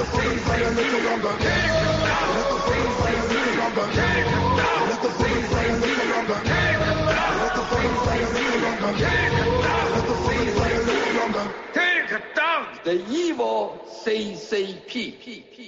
the bullets fly a little longer. Let the a little longer. Let the a little longer. Let the a little longer. Let the a little longer. Take down the evil CCP。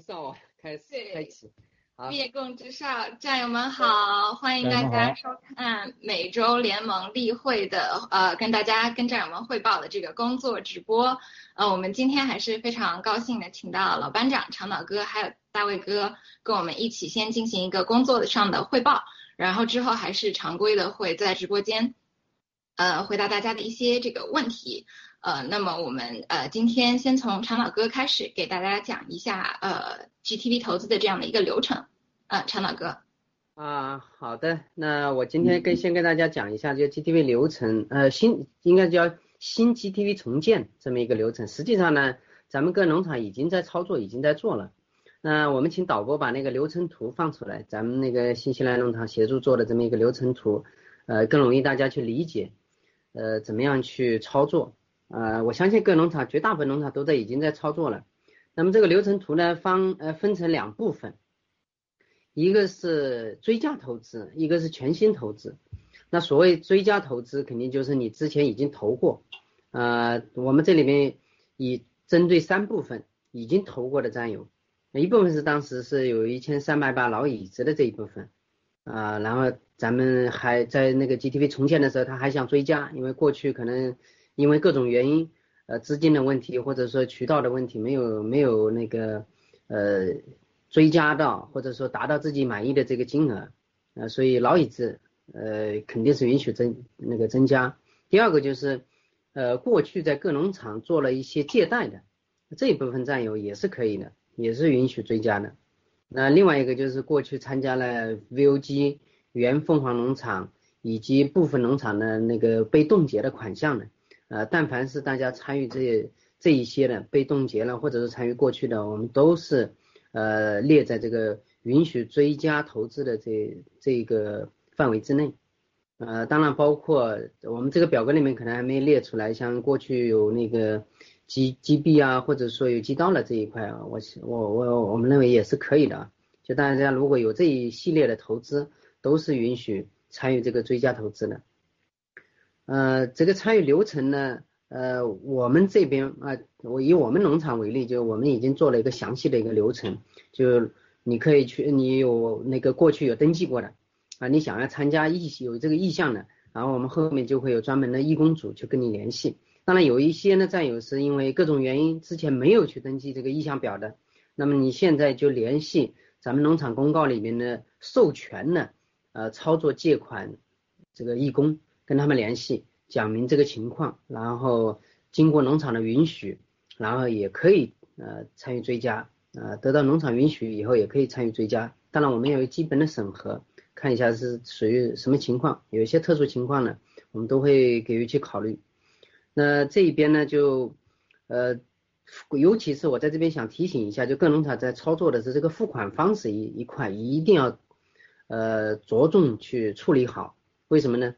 灭共之少啊，开始对开启。好，灭共之少，战友们好，欢迎大家收看每周联盟例会的呃，跟大家跟战友们汇报的这个工作直播。呃，我们今天还是非常高兴的，请到老班长长岛哥还有大卫哥跟我们一起先进行一个工作上的汇报，然后之后还是常规的会在直播间呃回答大家的一些这个问题。呃，那么我们呃今天先从长老哥开始给大家讲一下呃 GTV 投资的这样的一个流程。呃，长老哥，啊，好的，那我今天跟先跟大家讲一下这个 GTV 流程，呃，新应该叫新 GTV 重建这么一个流程。实际上呢，咱们各农场已经在操作，已经在做了。那我们请导播把那个流程图放出来，咱们那个新西兰农场协助做的这么一个流程图，呃，更容易大家去理解，呃，怎么样去操作。呃，我相信各农场绝大部分农场都在已经在操作了。那么这个流程图呢，方呃分成两部分。一个是追加投资，一个是全新投资。那所谓追加投资，肯定就是你之前已经投过，呃，我们这里面以针对三部分已经投过的战友，一部分是当时是有一千三百把老椅子的这一部分，啊，然后咱们还在那个 GTV 重建的时候，他还想追加，因为过去可能因为各种原因，呃，资金的问题或者说渠道的问题，没有没有那个呃追加到或者说达到自己满意的这个金额，呃，所以老椅子。呃，肯定是允许增那个增加。第二个就是，呃，过去在各农场做了一些借贷的这一部分占有也是可以的，也是允许追加的。那另外一个就是过去参加了 VOG 原凤凰农场以及部分农场的那个被冻结的款项的，呃，但凡是大家参与这这一些的被冻结了，或者是参与过去的，我们都是呃列在这个允许追加投资的这这个。范围之内，呃，当然包括我们这个表格里面可能还没列出来，像过去有那个击击币啊，或者说有击刀的这一块啊，我我我我们认为也是可以的。就大家如果有这一系列的投资，都是允许参与这个追加投资的。呃，这个参与流程呢，呃，我们这边啊，我以我们农场为例，就我们已经做了一个详细的一个流程，就你可以去，你有那个过去有登记过的。啊，你想要参加意有这个意向的，然后我们后面就会有专门的义工组去跟你联系。当然有一些呢战友是因为各种原因之前没有去登记这个意向表的，那么你现在就联系咱们农场公告里面的授权的呃操作借款这个义工，跟他们联系，讲明这个情况，然后经过农场的允许，然后也可以呃参与追加，呃得到农场允许以后也可以参与追加。当然我们要有基本的审核。看一下是属于什么情况，有一些特殊情况呢，我们都会给予去考虑。那这一边呢，就呃，尤其是我在这边想提醒一下，就各农场在操作的是这个付款方式一一块，一定要呃着重去处理好。为什么呢？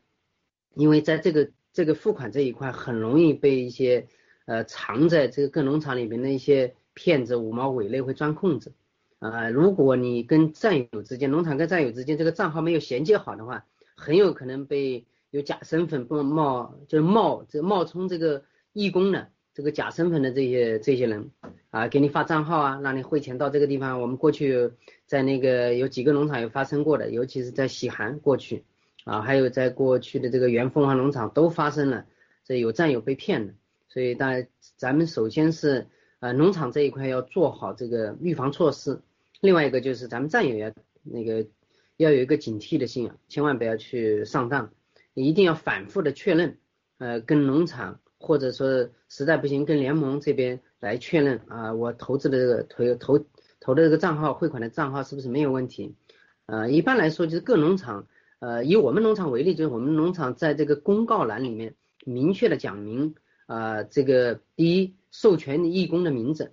因为在这个这个付款这一块，很容易被一些呃藏在这个各农场里面的一些骗子、五毛伪类会钻空子。啊，如果你跟战友之间，农场跟战友之间这个账号没有衔接好的话，很有可能被有假身份不冒，就是冒这冒充这个义工的这个假身份的这些这些人啊，给你发账号啊，让你汇钱到这个地方。我们过去在那个有几个农场有发生过的，尤其是在喜寒过去啊，还有在过去的这个原凤凰农场都发生了，这有战友被骗的。所以大咱们首先是呃农场这一块要做好这个预防措施。另外一个就是咱们战友要那个要有一个警惕的心啊，千万不要去上当，一定要反复的确认，呃，跟农场或者说实在不行跟联盟这边来确认啊，我投资的这个投投投的这个账号汇款的账号是不是没有问题？呃，一般来说就是各农场，呃，以我们农场为例，就是我们农场在这个公告栏里面明确的讲明啊，这个第一授权义工的名字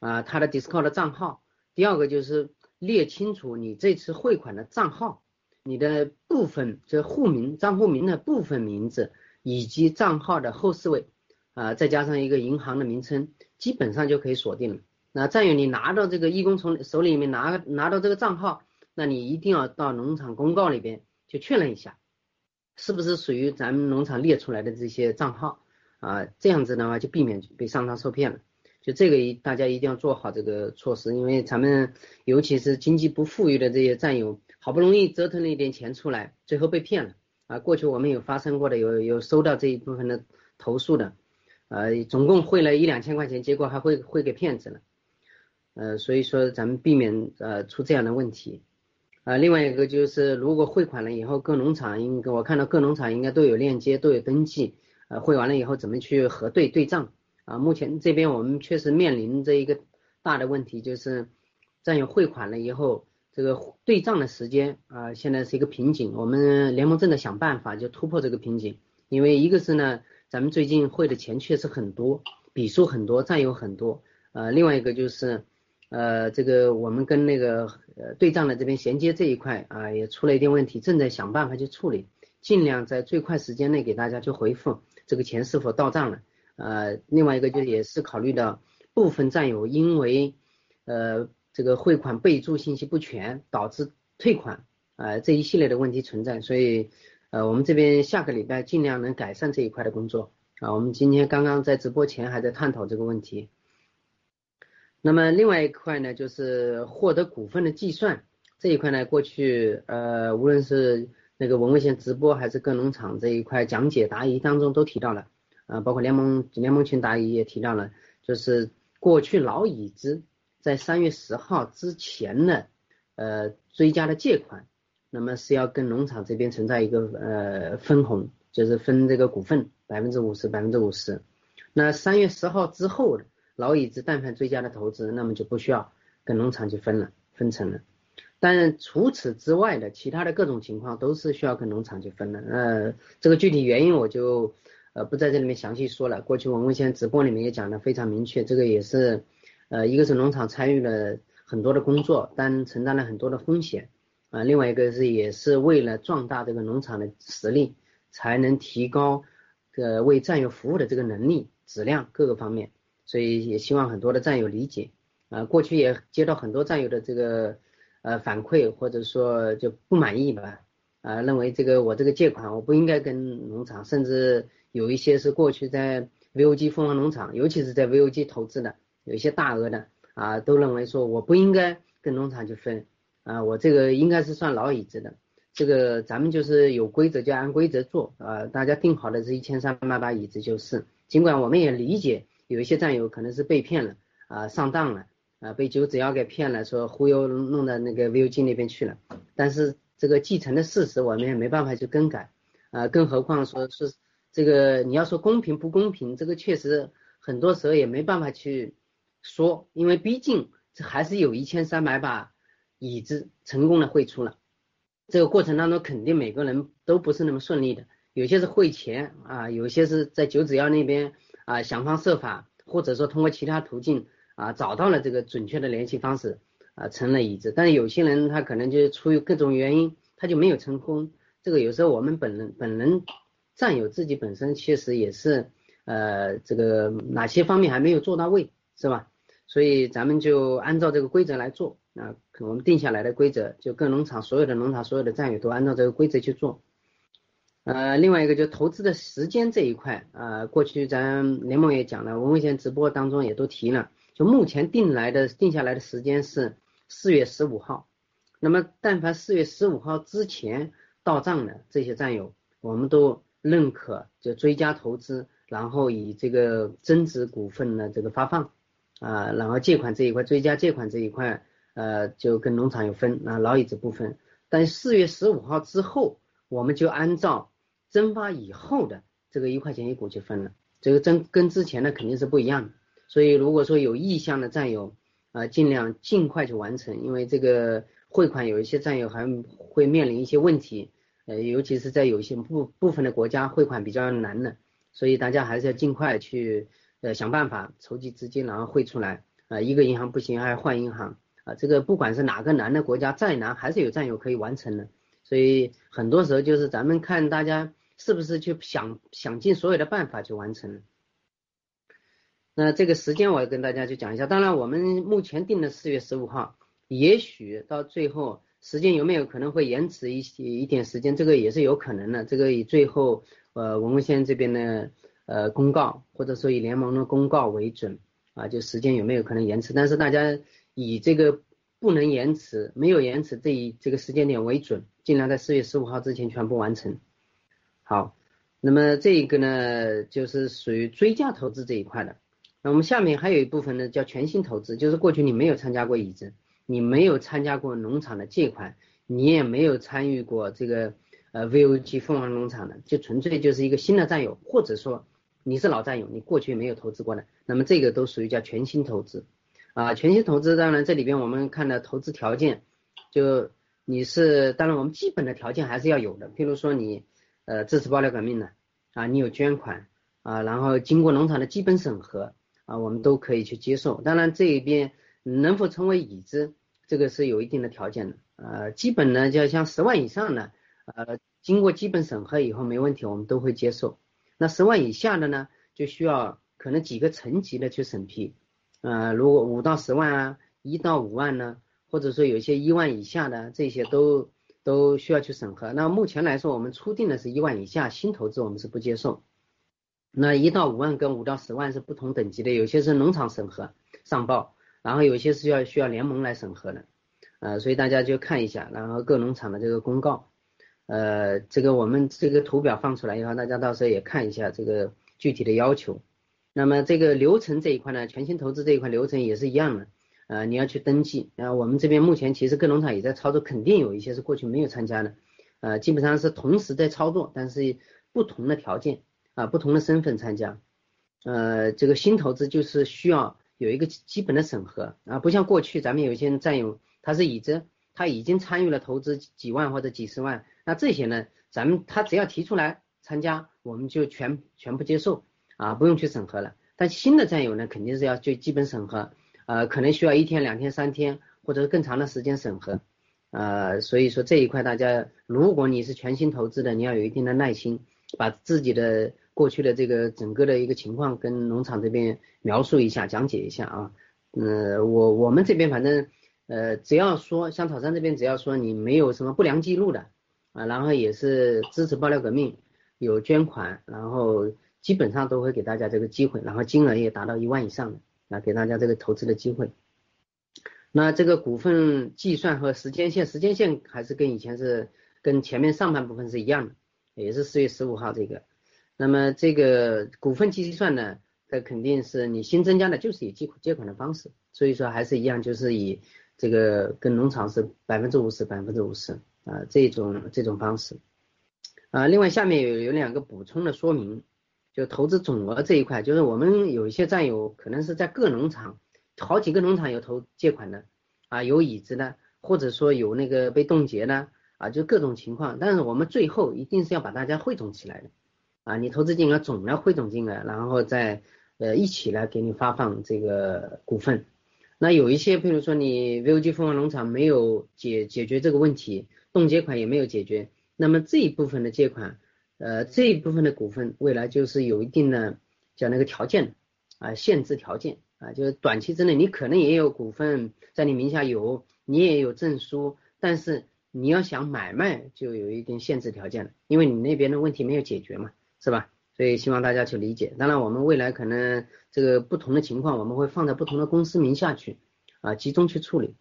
啊，他的 Discord 账号。第二个就是列清楚你这次汇款的账号，你的部分这户名账户名的部分名字以及账号的后四位啊，再加上一个银行的名称，基本上就可以锁定了。那再有你拿到这个义工从手里面拿拿到这个账号，那你一定要到农场公告里边就确认一下，是不是属于咱们农场列出来的这些账号啊？这样子的话就避免被上当受骗了。就这个一大家一定要做好这个措施，因为咱们尤其是经济不富裕的这些战友，好不容易折腾了一点钱出来，最后被骗了啊！过去我们有发生过的，有有收到这一部分的投诉的，呃，总共汇了一两千块钱，结果还会汇给骗子了，呃，所以说咱们避免呃出这样的问题啊。另外一个就是，如果汇款了以后，各农场应该我看到各农场应该都有链接，都有登记，呃，汇完了以后怎么去核对对账？啊，目前这边我们确实面临这一个大的问题，就是战友汇款了以后，这个对账的时间啊，现在是一个瓶颈。我们联盟正在想办法就突破这个瓶颈，因为一个是呢，咱们最近汇的钱确实很多，笔数很多，战友很多。呃，另外一个就是呃，这个我们跟那个呃对账的这边衔接这一块啊，也出了一点问题，正在想办法去处理，尽量在最快时间内给大家去回复这个钱是否到账了。呃，另外一个就也是考虑到部分战友因为呃这个汇款备注信息不全导致退款，呃这一系列的问题存在，所以呃，我们这边下个礼拜尽量能改善这一块的工作啊。我们今天刚刚在直播前还在探讨这个问题。那么另外一块呢，就是获得股份的计算这一块呢，过去呃，无论是那个文卫线直播还是各农场这一块讲解答疑当中都提到了，啊，包括联盟联盟群答疑也提到了，就是过去老已知在三月十号之前的呃追加的借款，那么是要跟农场这边存在一个呃分红，就是分这个股份百分之五十百分之五十，那三月十号之后的老已知但凡追加的投资，那么就不需要跟农场去分了分成了。但除此之外的其他的各种情况都是需要跟农场去分的。呃，这个具体原因我就呃不在这里面详细说了。过去我们先直播里面也讲的非常明确，这个也是呃一个是农场参与了很多的工作，但承担了很多的风险啊。另外一个是也是为了壮大这个农场的实力，才能提高呃为战友服务的这个能力、质量各个方面。所以也希望很多的战友理解啊。过去也接到很多战友的这个。呃，反馈或者说就不满意吧，啊，认为这个我这个借款我不应该跟农场，甚至有一些是过去在 VOG 凤凰农场，尤其是在 VOG 投资的，有一些大额的啊，都认为说我不应该跟农场去分，啊，我这个应该是算老椅子的，这个咱们就是有规则就按规则做，啊，大家定好的是一千三百把椅子就是，尽管我们也理解有一些战友可能是被骗了，啊，上当了。啊，被九子妖给骗了，说忽悠弄到那个 VOG 那边去了，但是这个继承的事实我们也没办法去更改，啊，更何况说是这个你要说公平不公平，这个确实很多时候也没办法去说，因为毕竟这还是有一千三百把椅子成功的汇出了，这个过程当中肯定每个人都不是那么顺利的，有些是汇钱啊，有些是在九子妖那边啊想方设法，或者说通过其他途径。啊，找到了这个准确的联系方式，啊，成了椅子。但是有些人他可能就是出于各种原因，他就没有成功。这个有时候我们本人本人战友自己本身确实也是，呃，这个哪些方面还没有做到位，是吧？所以咱们就按照这个规则来做。啊，我们定下来的规则，就各农场所有的农场所有的战友都按照这个规则去做。呃，另外一个就投资的时间这一块，啊，过去咱联盟也讲了，文文贤直播当中也都提了。就目前定来的定下来的时间是四月十五号，那么但凡四月十五号之前到账的这些战友，我们都认可就追加投资，然后以这个增值股份的这个发放啊，然后借款这一块追加借款这一块，呃，就跟农场有分啊，老椅子部分，但四月十五号之后，我们就按照增发以后的这个一块钱一股去分了，这个增跟之前的肯定是不一样的。所以，如果说有意向的战友，啊，尽量尽快去完成，因为这个汇款有一些战友还会面临一些问题，呃，尤其是在有一些部部分的国家汇款比较难的，所以大家还是要尽快去呃想办法筹集资金，然后汇出来，啊，一个银行不行还要换银行，啊，这个不管是哪个难的国家再难，还是有战友可以完成的，所以很多时候就是咱们看大家是不是去想想尽所有的办法去完成。那这个时间我要跟大家去讲一下，当然我们目前定的四月十五号，也许到最后时间有没有可能会延迟一些一点时间，这个也是有可能的。这个以最后呃文文先生这边的呃公告，或者说以联盟的公告为准啊，就时间有没有可能延迟？但是大家以这个不能延迟、没有延迟这一这个时间点为准，尽量在四月十五号之前全部完成。好，那么这一个呢，就是属于追加投资这一块的。那我们下面还有一部分呢，叫全新投资，就是过去你没有参加过椅子，你没有参加过农场的借款，你也没有参与过这个呃 VOG 凤凰农场的，就纯粹就是一个新的战友，或者说你是老战友，你过去没有投资过的，那么这个都属于叫全新投资啊。全新投资当然这里边我们看的投资条件，就你是当然我们基本的条件还是要有的，譬如说你呃支持爆料革命的啊，你有捐款啊，然后经过农场的基本审核。啊，我们都可以去接受。当然，这一边能否成为已知，这个是有一定的条件的。呃，基本呢，就像十万以上的，呃，经过基本审核以后没问题，我们都会接受。那十万以下的呢，就需要可能几个层级的去审批。呃，如果五到十万啊，一到五万呢，或者说有些一万以下的，这些都都需要去审核。那目前来说，我们初定的是一万以下新投资我们是不接受。那一到五万跟五到十万是不同等级的，有些是农场审核上报，然后有些是要需要联盟来审核的，呃，所以大家就看一下，然后各农场的这个公告，呃，这个我们这个图表放出来以后，大家到时候也看一下这个具体的要求。那么这个流程这一块呢，全新投资这一块流程也是一样的，呃，你要去登记，然后我们这边目前其实各农场也在操作，肯定有一些是过去没有参加的，呃，基本上是同时在操作，但是不同的条件。啊，不同的身份参加，呃，这个新投资就是需要有一个基本的审核啊，不像过去咱们有一些战友他是已知他已经参与了投资几万或者几十万，那这些呢，咱们他只要提出来参加，我们就全全部接受啊，不用去审核了。但新的战友呢，肯定是要就基本审核，呃，可能需要一天、两天、三天或者是更长的时间审核，呃，所以说这一块大家，如果你是全新投资的，你要有一定的耐心，把自己的。过去的这个整个的一个情况跟农场这边描述一下，讲解一下啊，嗯，我我们这边反正呃，只要说香草山这边只要说你没有什么不良记录的啊，然后也是支持爆料革命，有捐款，然后基本上都会给大家这个机会，然后金额也达到一万以上的来，给大家这个投资的机会。那这个股份计算和时间线，时间线还是跟以前是跟前面上半部分是一样的，也是四月十五号这个。那么这个股份计算呢，它肯定是你新增加的，就是以借借款的方式，所以说还是一样，就是以这个跟农场是百分之五十百分之五十啊这种这种方式啊。另外下面有有两个补充的说明，就投资总额这一块，就是我们有一些战友可能是在各农场好几个农场有投借款的啊，有已知的，或者说有那个被冻结的啊，就各种情况，但是我们最后一定是要把大家汇总起来的。啊，你投资金额总的汇总金额，然后再呃一起来给你发放这个股份。那有一些，比如说你 VOG 凤凰农场没有解解决这个问题，冻结款也没有解决，那么这一部分的借款，呃这一部分的股份，未来就是有一定的叫那个条件啊，限制条件啊，就是短期之内你可能也有股份在你名下有，你也有证书，但是你要想买卖就有一定限制条件了，因为你那边的问题没有解决嘛。是吧？所以希望大家去理解。当然，我们未来可能这个不同的情况，我们会放在不同的公司名下去啊，集中去处理。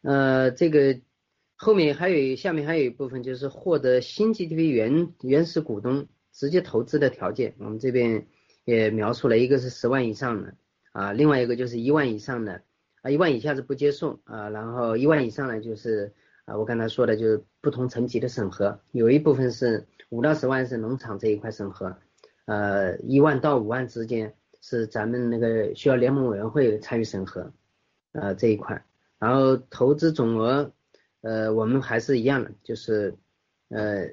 呃，这个后面还有下面还有一部分就是获得新 GTV 原原始股东直接投资的条件，我们这边也描述了一个是十万以上的啊，另外一个就是一万以上的啊，一万以下是不接受啊，然后一万以上呢就是啊，我刚才说的就是不同层级的审核，有一部分是。五到十万是农场这一块审核，呃，一万到五万之间是咱们那个需要联盟委员会参与审核，呃这一块，然后投资总额，呃我们还是一样的，就是呃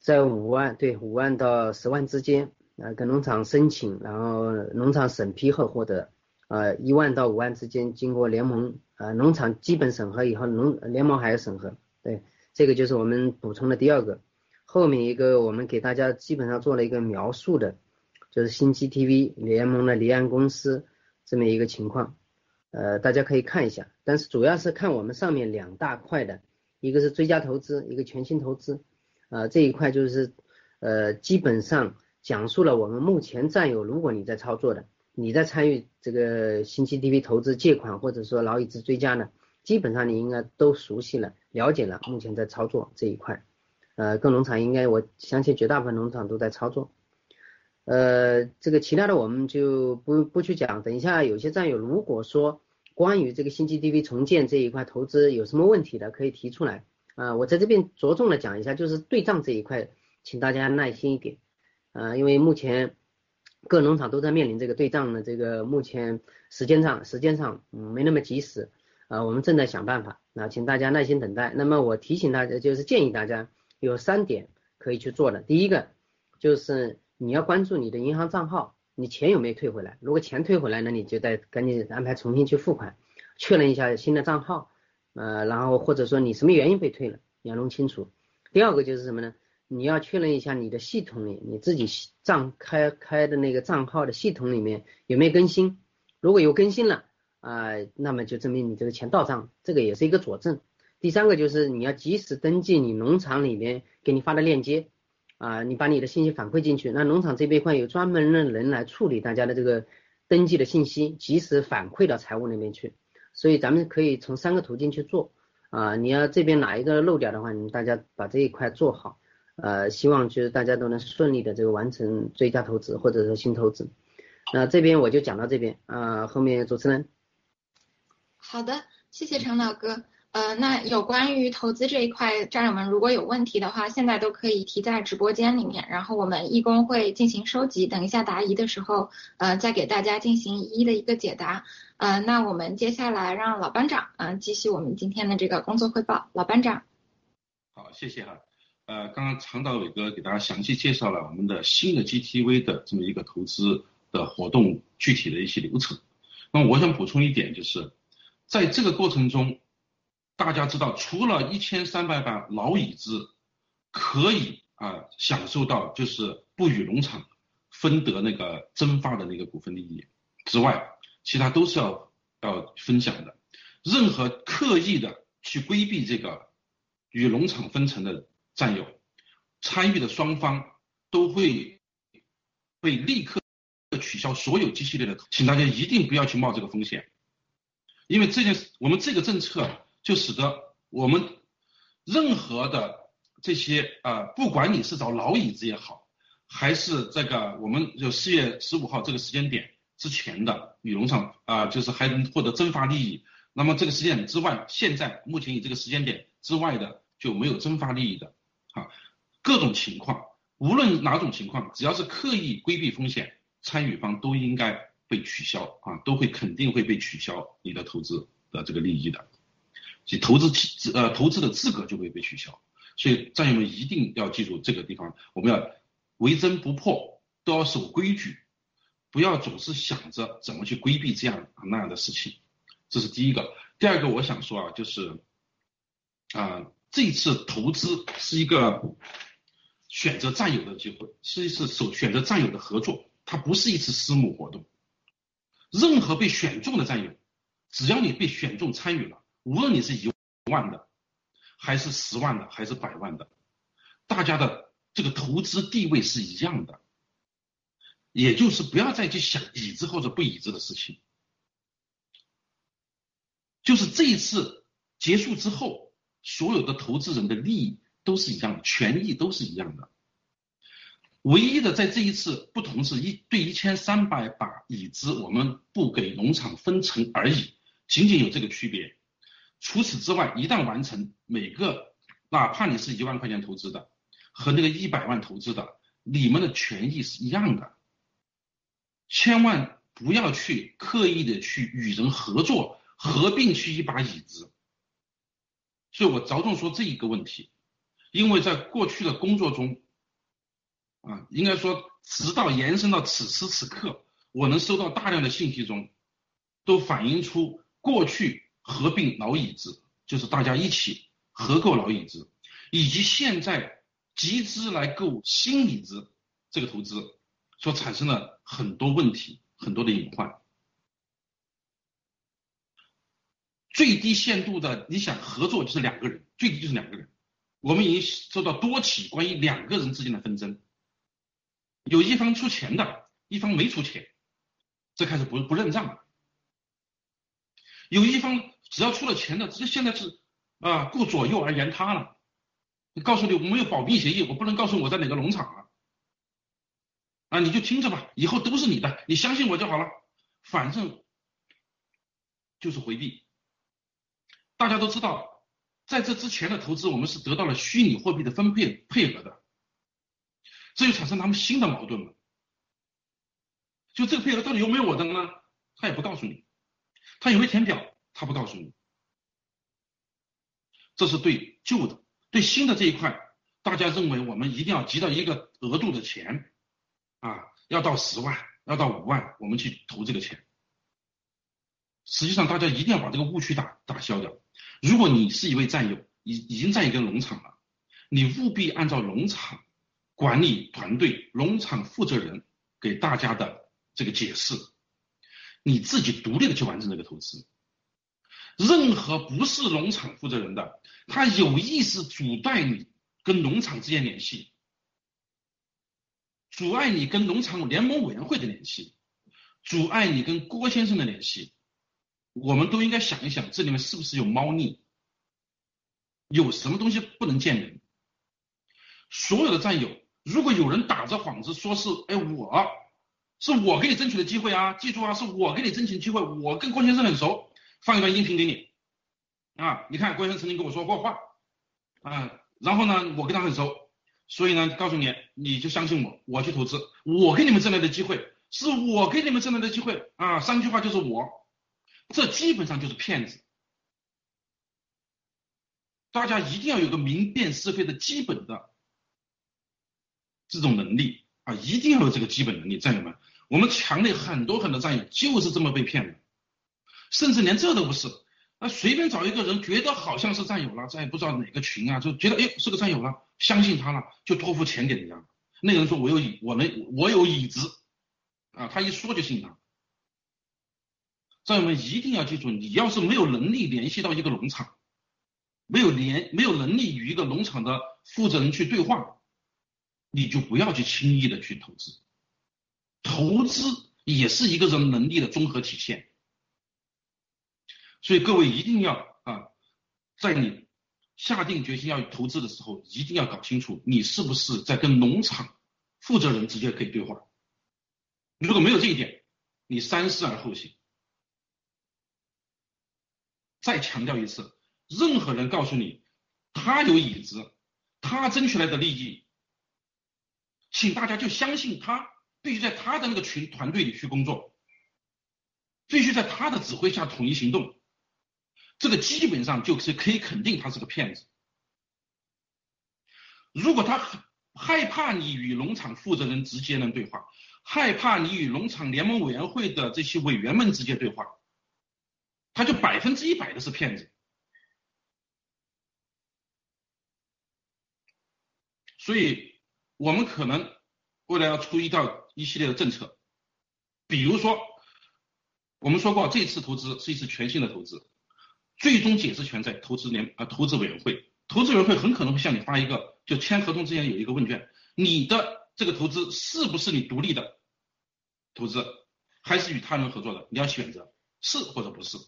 在五万对五万到十万之间，呃跟农场申请，然后农场审批后获得，呃一万到五万之间经过联盟，呃农场基本审核以后，农联盟还要审核，对，这个就是我们补充的第二个。后面一个我们给大家基本上做了一个描述的，就是新 GTV 联盟的离岸公司这么一个情况，呃，大家可以看一下。但是主要是看我们上面两大块的，一个是追加投资，一个全新投资，呃，这一块就是呃基本上讲述了我们目前占有，如果你在操作的，你在参与这个新 GTV 投资借款或者说劳已知追加呢，基本上你应该都熟悉了，了解了目前在操作这一块。呃，各农场应该我相信绝大部分农场都在操作，呃，这个其他的我们就不不去讲。等一下有些战友如果说关于这个新 GTV 重建这一块投资有什么问题的，可以提出来啊。我在这边着重的讲一下，就是对账这一块，请大家耐心一点啊，因为目前各农场都在面临这个对账的这个目前时间上时间上嗯没那么及时啊，我们正在想办法，那请大家耐心等待。那么我提醒大家，就是建议大家。有三点可以去做的，第一个就是你要关注你的银行账号，你钱有没有退回来？如果钱退回来，那你就得赶紧安排重新去付款，确认一下新的账号，呃，然后或者说你什么原因被退了，你要弄清楚。第二个就是什么呢？你要确认一下你的系统里你自己账开开的那个账号的系统里面有没有更新，如果有更新了啊，那么就证明你这个钱到账，这个也是一个佐证。第三个就是你要及时登记你农场里面给你发的链接啊，你把你的信息反馈进去，那农场这边块有专门的人来处理大家的这个登记的信息，及时反馈到财务那边去。所以咱们可以从三个途径去做啊，你要这边哪一个漏掉的话，你们大家把这一块做好，呃，希望就是大家都能顺利的这个完成追加投资或者说新投资。那这边我就讲到这边啊，后面主持人。好的，谢谢陈老哥。呃，那有关于投资这一块，战友们如果有问题的话，现在都可以提在直播间里面，然后我们义工会进行收集，等一下答疑的时候，呃，再给大家进行一一的一个解答。呃，那我们接下来让老班长，嗯，继续我们今天的这个工作汇报。老班长。好，谢谢哈。呃，刚刚常导伟哥给大家详细介绍了我们的新的 GTV 的这么一个投资的活动具体的一些流程。那么我想补充一点就是。在这个过程中，大家知道，除了一千三百把老椅子可以啊享受到就是不与农场分得那个蒸发的那个股份利益之外，其他都是要要分享的。任何刻意的去规避这个与农场分成的占有，参与的双方都会被立刻取消所有机系列的，请大家一定不要去冒这个风险。因为这件事，我们这个政策就使得我们任何的这些啊，不管你是找老椅子也好，还是这个我们就四月十五号这个时间点之前的羽绒场啊，就是还能获得增发利益，那么这个时间点之外，现在目前以这个时间点之外的就没有增发利益的啊，各种情况，无论哪种情况，只要是刻意规避风险，参与方都应该。被取消啊，都会肯定会被取消你的投资的这个利益的，即投资资呃投资的资格就会被取消，所以战友们一定要记住这个地方，我们要为真不破，都要守规矩，不要总是想着怎么去规避这样那样的事情，这是第一个。第二个我想说啊，就是啊这次投资是一个选择战友的机会，是一次首选择战友的合作，它不是一次私募活动。任何被选中的战友，只要你被选中参与了，无论你是一万的，还是十万的，还是百万的，大家的这个投资地位是一样的。也就是不要再去想已知或者不已知的事情。就是这一次结束之后，所有的投资人的利益都是一样的，权益都是一样的。唯一的在这一次不同是一对一千三百把椅子，我们不给农场分成而已，仅仅有这个区别。除此之外，一旦完成，每个哪怕你是一万块钱投资的和那个一百万投资的，你们的权益是一样的。千万不要去刻意的去与人合作，合并去一把椅子。所以我着重说这一个问题，因为在过去的工作中。啊，应该说，直到延伸到此时此刻，我能收到大量的信息中，都反映出过去合并老椅子，就是大家一起合购老椅子，以及现在集资来购新椅子这个投资所产生的很多问题，很多的隐患。最低限度的，你想合作就是两个人，最低就是两个人。我们已经收到多起关于两个人之间的纷争。有一方出钱的，一方没出钱，这开始不不认账了。有一方只要出了钱的，这现在是啊顾左右而言他了。告诉你我们有保密协议，我不能告诉我在哪个农场啊，啊你就听着吧，以后都是你的，你相信我就好了，反正就是回避。大家都知道，在这之前的投资，我们是得到了虚拟货币的分配配合的。这就产生他们新的矛盾了。就这个配额到底有没有我的呢？他也不告诉你。他有没有填表？他不告诉你。这是对旧的，对新的这一块，大家认为我们一定要集到一个额度的钱啊，要到十万，要到五万，我们去投这个钱。实际上，大家一定要把这个误区打打消掉。如果你是一位战友，已已经在一个农场了，你务必按照农场。管理团队、农场负责人给大家的这个解释，你自己独立的去完成这个投资。任何不是农场负责人的，他有意识阻断你跟农场之间联系，阻碍你跟农场联盟委员会的联系，阻碍你跟郭先生的联系，我们都应该想一想，这里面是不是有猫腻？有什么东西不能见人？所有的战友，如果有人打着幌子说是，哎，我是我给你争取的机会啊，记住啊，是我给你争取的机会，我跟郭先生很熟。放一段音频给你，啊，你看郭先生曾经跟我说过话，啊，然后呢，我跟他很熟，所以呢，告诉你，你就相信我，我去投资，我给你们挣来的机会，是我给你们挣来的机会，啊，三句话就是我，这基本上就是骗子，大家一定要有个明辨是非的基本的这种能力。啊，一定要有这个基本能力，战友们，我们强烈很多很多战友就是这么被骗的。甚至连这都不是，那随便找一个人，觉得好像是战友了，再也不知道哪个群啊，就觉得哎是个战友了，相信他了，就托付钱给人家。那个人说我有，我能我有椅子，啊，他一说就信他。战友们一定要记住，你要是没有能力联系到一个农场，没有联没有能力与一个农场的负责人去对话，你就不要去轻易的去投资。投资也是一个人能力的综合体现。所以各位一定要啊，在你下定决心要投资的时候，一定要搞清楚你是不是在跟农场负责人直接可以对话。如果没有这一点，你三思而后行。再强调一次，任何人告诉你他有椅子，他争取来的利益，请大家就相信他，必须在他的那个群团队里去工作，必须在他的指挥下统一行动。这个基本上就是可以肯定他是个骗子。如果他害怕你与农场负责人直接能对话，害怕你与农场联盟委员会的这些委员们直接对话，他就百分之一百的是骗子。所以，我们可能未来要出一道一系列的政策，比如说，我们说过这次投资是一次全新的投资。最终解释权在投资联啊投资委员会，投资委员会很可能会向你发一个，就签合同之前有一个问卷，你的这个投资是不是你独立的投资，还是与他人合作的？你要选择是或者不是，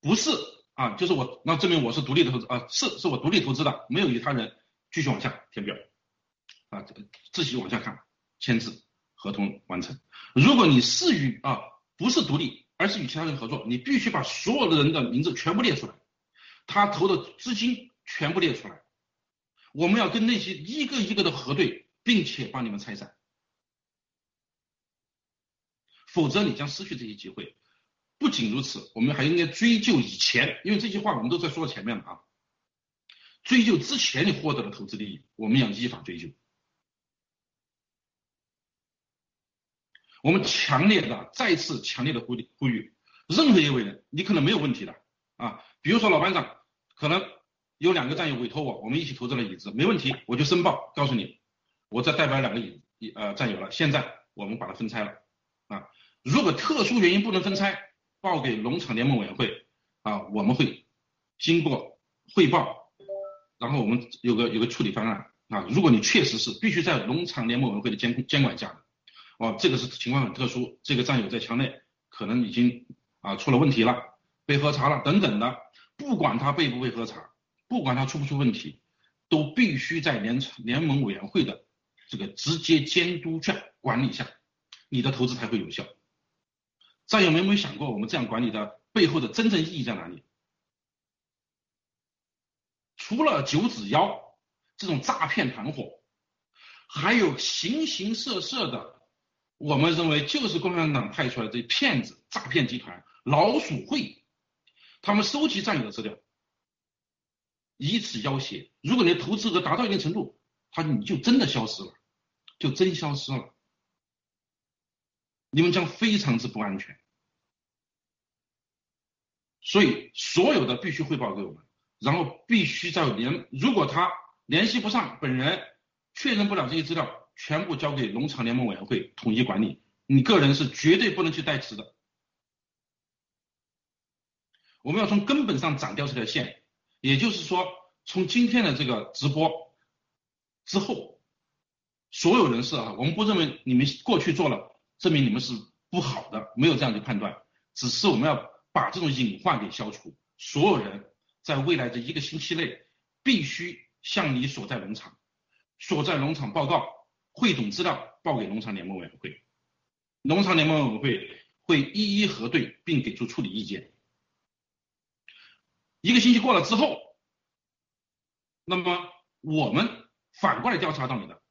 不是啊，就是我那证明我是独立的投资啊，是是我独立投资的，没有与他人，继续往下填表啊，这个自己往下看，签字合同完成。如果你是与啊不是独立。而是与其他人合作，你必须把所有的人的名字全部列出来，他投的资金全部列出来，我们要跟那些一个一个的核对，并且帮你们拆散，否则你将失去这些机会。不仅如此，我们还应该追究以前，因为这句话我们都在说前面了啊，追究之前你获得的投资利益，我们要依法追究。我们强烈的再次强烈的呼呼吁，任何一位人，你可能没有问题的啊，比如说老班长，可能有两个战友委托我，我们一起投资了椅子，没问题，我就申报，告诉你，我这代表两个椅椅呃战友了，现在我们把它分拆了啊，如果特殊原因不能分拆，报给农场联盟委员会啊，我们会经过汇报，然后我们有个有个处理方案啊，如果你确实是必须在农场联盟委员会的监控监管下哦，这个是情况很特殊，这个战友在墙内可能已经啊出了问题了，被核查了等等的，不管他被不被核查，不管他出不出问题，都必须在联联盟委员会的这个直接监督下管理下，你的投资才会有效。战友们有没有想过，我们这样管理的背后的真正意义在哪里？除了九指妖这种诈骗团伙，还有形形色色的。我们认为就是共产党派出来的骗子、诈骗集团、老鼠会，他们收集战友的资料，以此要挟。如果你的投资额达到一定程度，他你就真的消失了，就真消失了，你们将非常之不安全。所以所有的必须汇报给我们，然后必须在联，如果他联系不上本人，确认不了这些资料。全部交给农场联盟委员会统一管理，你个人是绝对不能去代持的。我们要从根本上斩掉这条线，也就是说，从今天的这个直播之后，所有人士啊，我们不认为你们过去做了证明你们是不好的，没有这样的判断，只是我们要把这种隐患给消除。所有人在未来的一个星期内，必须向你所在农场、所在农场报告，汇总资料报给农场联盟委员会，农场联盟委员会会一一核对并给出处理意见。一个星期过了之后，那么我们反过来调查到你的，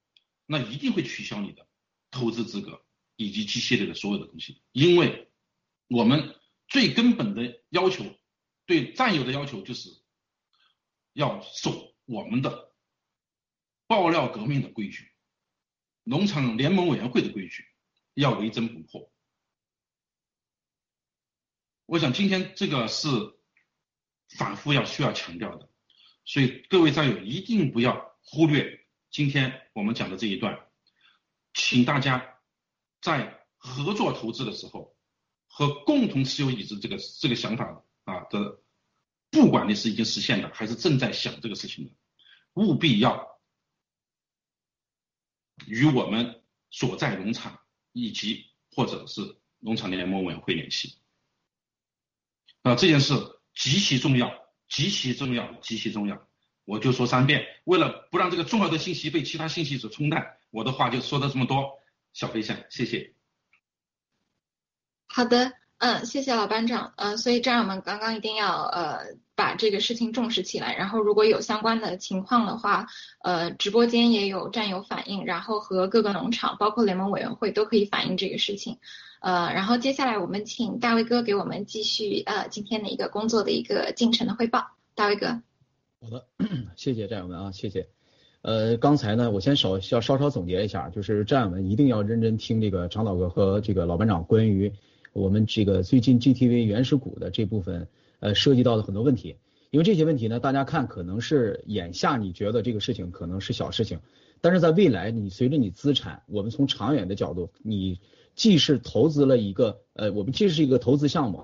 那一定会取消你的投资资格以及机械类的所有的东西，因为我们最根本的要求，对战友的要求就是要守我们的爆料革命的规矩，农场联盟委员会的规矩，要为真不破。我想今天这个是。反复要需要强调的，所以各位战友一定不要忽略今天我们讲的这一段，请大家在合作投资的时候和共同持有已知这个这个想法啊的，不管你是已经实现的还是正在想这个事情的，务必要与我们所在农场以及或者是农场联盟委员会联系，啊这件事。极其重要，极其重要，极其重要。我就说三遍，为了不让这个重要的信息被其他信息所冲淡，我的话就说的这么多。小飞象，谢谢。好的，嗯，谢谢老班长，嗯，所以战友们刚刚一定要呃把这个事情重视起来，然后如果有相关的情况的话，呃，直播间也有战友反映，然后和各个农场，包括联盟委员会都可以反映这个事情。呃，然后接下来我们请大卫哥给我们继续呃今天的一个工作的一个进程的汇报。大卫哥，好的，谢谢战友们啊，谢谢。呃，刚才呢，我先稍要稍稍总结一下，就是战友们一定要认真听这个长岛哥和这个老班长关于我们这个最近 GTV 原始股的这部分呃涉及到的很多问题，因为这些问题呢，大家看可能是眼下你觉得这个事情可能是小事情，但是在未来你随着你资产，我们从长远的角度你。既是投资了一个，呃，我们既是一个投资项目，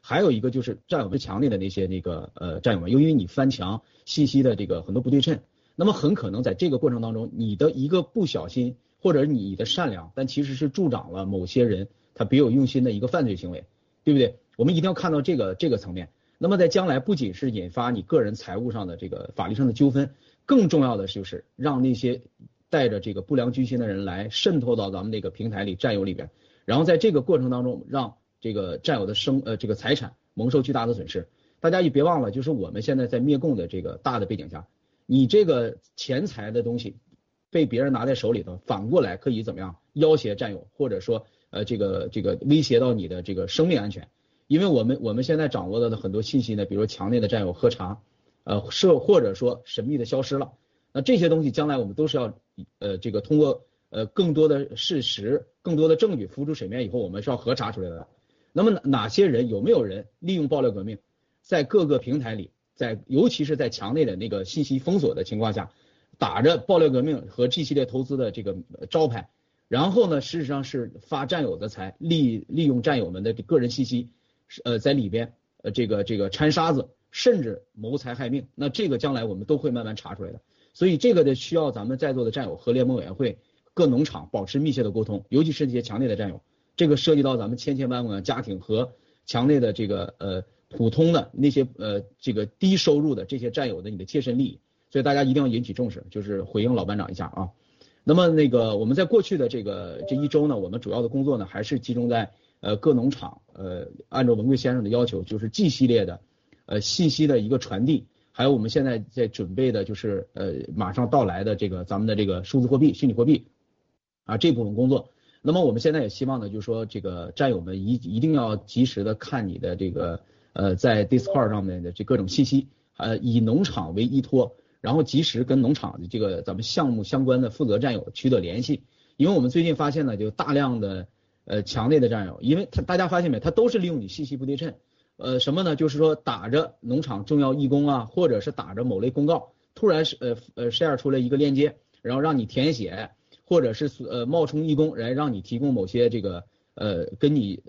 还有一个就是战友们强烈的那些那个呃占友们，由于你翻墙信息的这个很多不对称，那么很可能在这个过程当中，你的一个不小心或者你的善良，但其实是助长了某些人他别有用心的一个犯罪行为，对不对？我们一定要看到这个这个层面。那么在将来不仅是引发你个人财务上的这个法律上的纠纷，更重要的就是让那些。带着这个不良居心的人来渗透到咱们这个平台里战友里边，然后在这个过程当中，让这个战友的生呃这个财产蒙受巨大的损失。大家也别忘了，就是我们现在在灭共的这个大的背景下，你这个钱财的东西被别人拿在手里头，反过来可以怎么样要挟战友，或者说呃这个这个威胁到你的这个生命安全。因为我们我们现在掌握的很多信息呢，比如强烈的战友喝茶，呃设或者说神秘的消失了。那这些东西将来我们都是要，呃，这个通过呃更多的事实、更多的证据浮出水面以后，我们是要核查出来的。那么哪些人有没有人利用爆料革命，在各个平台里，在尤其是在墙内的那个信息封锁的情况下，打着爆料革命和 G 系列投资的这个招牌，然后呢，事实上是发战友的财，利利用战友们的个人信息，呃，在里边呃这个这个掺沙子，甚至谋财害命。那这个将来我们都会慢慢查出来的。所以这个的需要咱们在座的战友和联盟委员会各农场保持密切的沟通，尤其是这些强烈的战友，这个涉及到咱们千千万万家庭和强烈的这个呃普通的那些呃这个低收入的这些战友的你的切身利益，所以大家一定要引起重视，就是回应老班长一下啊。那么那个我们在过去的这个这一周呢，我们主要的工作呢还是集中在呃各农场呃按照文贵先生的要求，就是 G 系列的呃信息的一个传递。还有我们现在在准备的，就是呃马上到来的这个咱们的这个数字货币、虚拟货币啊这部分工作。那么我们现在也希望呢，就是说这个战友们一一定要及时的看你的这个呃在 Discord 上面的这各种信息，呃以农场为依托，然后及时跟农场的这个咱们项目相关的负责战友取得联系。因为我们最近发现呢，就大量的呃强烈的占有，因为他大家发现没，他都是利用你信息不对称。呃，什么呢？就是说打着农场重要义工啊，或者是打着某类公告，突然是呃呃 share 出来一个链接，然后让你填写，或者是呃冒充义工来让你提供某些这个呃跟你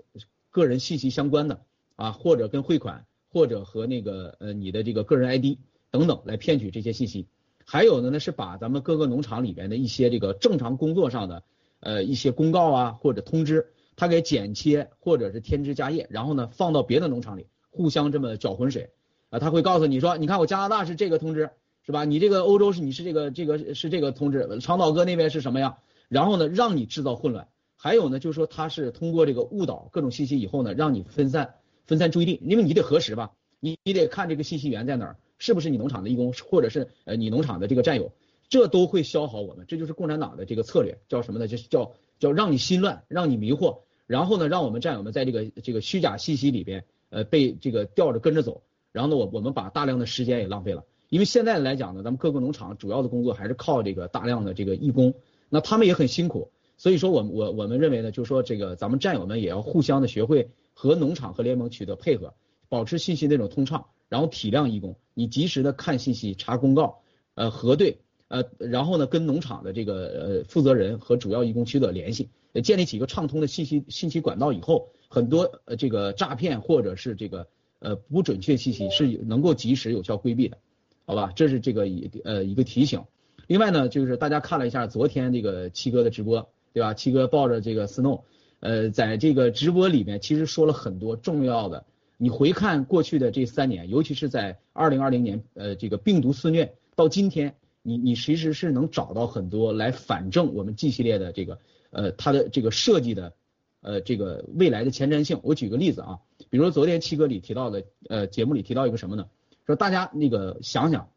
个人信息相关的啊，或者跟汇款，或者和那个呃你的这个个人 ID 等等来骗取这些信息。还有的呢是把咱们各个农场里边的一些这个正常工作上的呃一些公告啊或者通知，他给剪切或者是添枝加叶，然后呢放到别的农场里，互相这么搅浑水啊，他会告诉你说，你看我加拿大是这个通知是吧？你这个欧洲是你是这个这个是这个通知，长岛哥那边是什么呀？然后呢让你制造混乱。还有呢就是说他是通过这个误导各种信息以后呢，让你分散分散注意力，因为你得核实吧，你你得看这个信息源在哪儿。是不是你农场的义工，或者是呃你农场的这个战友，这都会消耗我们。这就是共产党的这个策略，叫什么呢？就是叫叫让你心乱，让你迷惑，然后呢，让我们战友们在这个这个虚假信息里边，呃，被这个吊着跟着走。然后呢，我我们把大量的时间也浪费了。因为现在来讲呢，咱们各个农场主要的工作还是靠这个大量的这个义工，那他们也很辛苦。所以说，我我我们认为呢，就是说这个咱们战友们也要互相的学会和农场和联盟取得配合，保持信息那种通畅。然后体谅义工，你及时的看信息、查公告，呃核对，呃然后呢跟农场的这个呃负责人和主要义工取得联系，建立起一个畅通的信息信息管道以后，很多呃这个诈骗或者是这个呃不准确信息是能够及时有效规避的，好吧？这是这个一呃一个提醒。另外呢，就是大家看了一下昨天这个七哥的直播，对吧？七哥抱着这个 Snow，呃在这个直播里面其实说了很多重要的。你回看过去的这三年，尤其是在二零二零年，呃，这个病毒肆虐到今天，你你其实是能找到很多来反证我们 G 系列的这个，呃，它的这个设计的，呃，这个未来的前瞻性。我举个例子啊，比如说昨天七哥里提到的，呃，节目里提到一个什么呢？说大家那个想想，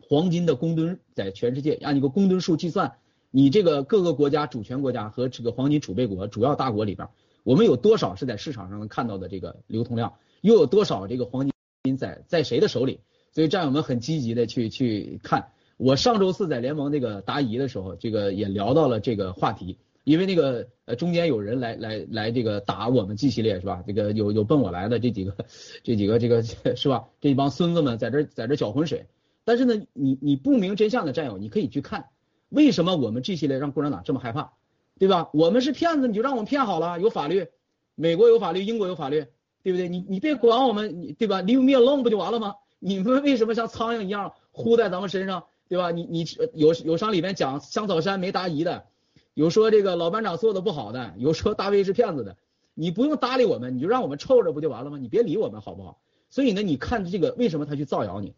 黄金的公吨在全世界按一个公吨数计算，你这个各个国家主权国家和这个黄金储备国主要大国里边。我们有多少是在市场上能看到的这个流通量，又有多少这个黄金在在谁的手里？所以战友们很积极的去去看。我上周四在联盟那个答疑的时候，这个也聊到了这个话题，因为那个呃中间有人来来来这个打我们 G 系列是吧？这个有有奔我来的这几个 这几个这个是吧？这帮孙子们在这在这搅浑水。但是呢，你你不明真相的战友，你可以去看为什么我们 G 系列让共产党这么害怕。对吧？我们是骗子，你就让我们骗好了。有法律，美国有法律，英国有法律，对不对？你你别管我们，对吧？Leave me alone 不就完了吗？你们为什么像苍蝇一样呼在咱们身上，对吧？你你有有上里面讲香草山没答疑的，有说这个老班长做的不好的，有说大卫是骗子的，你不用搭理我们，你就让我们臭着不就完了吗？你别理我们好不好？所以呢，你看这个为什么他去造谣你？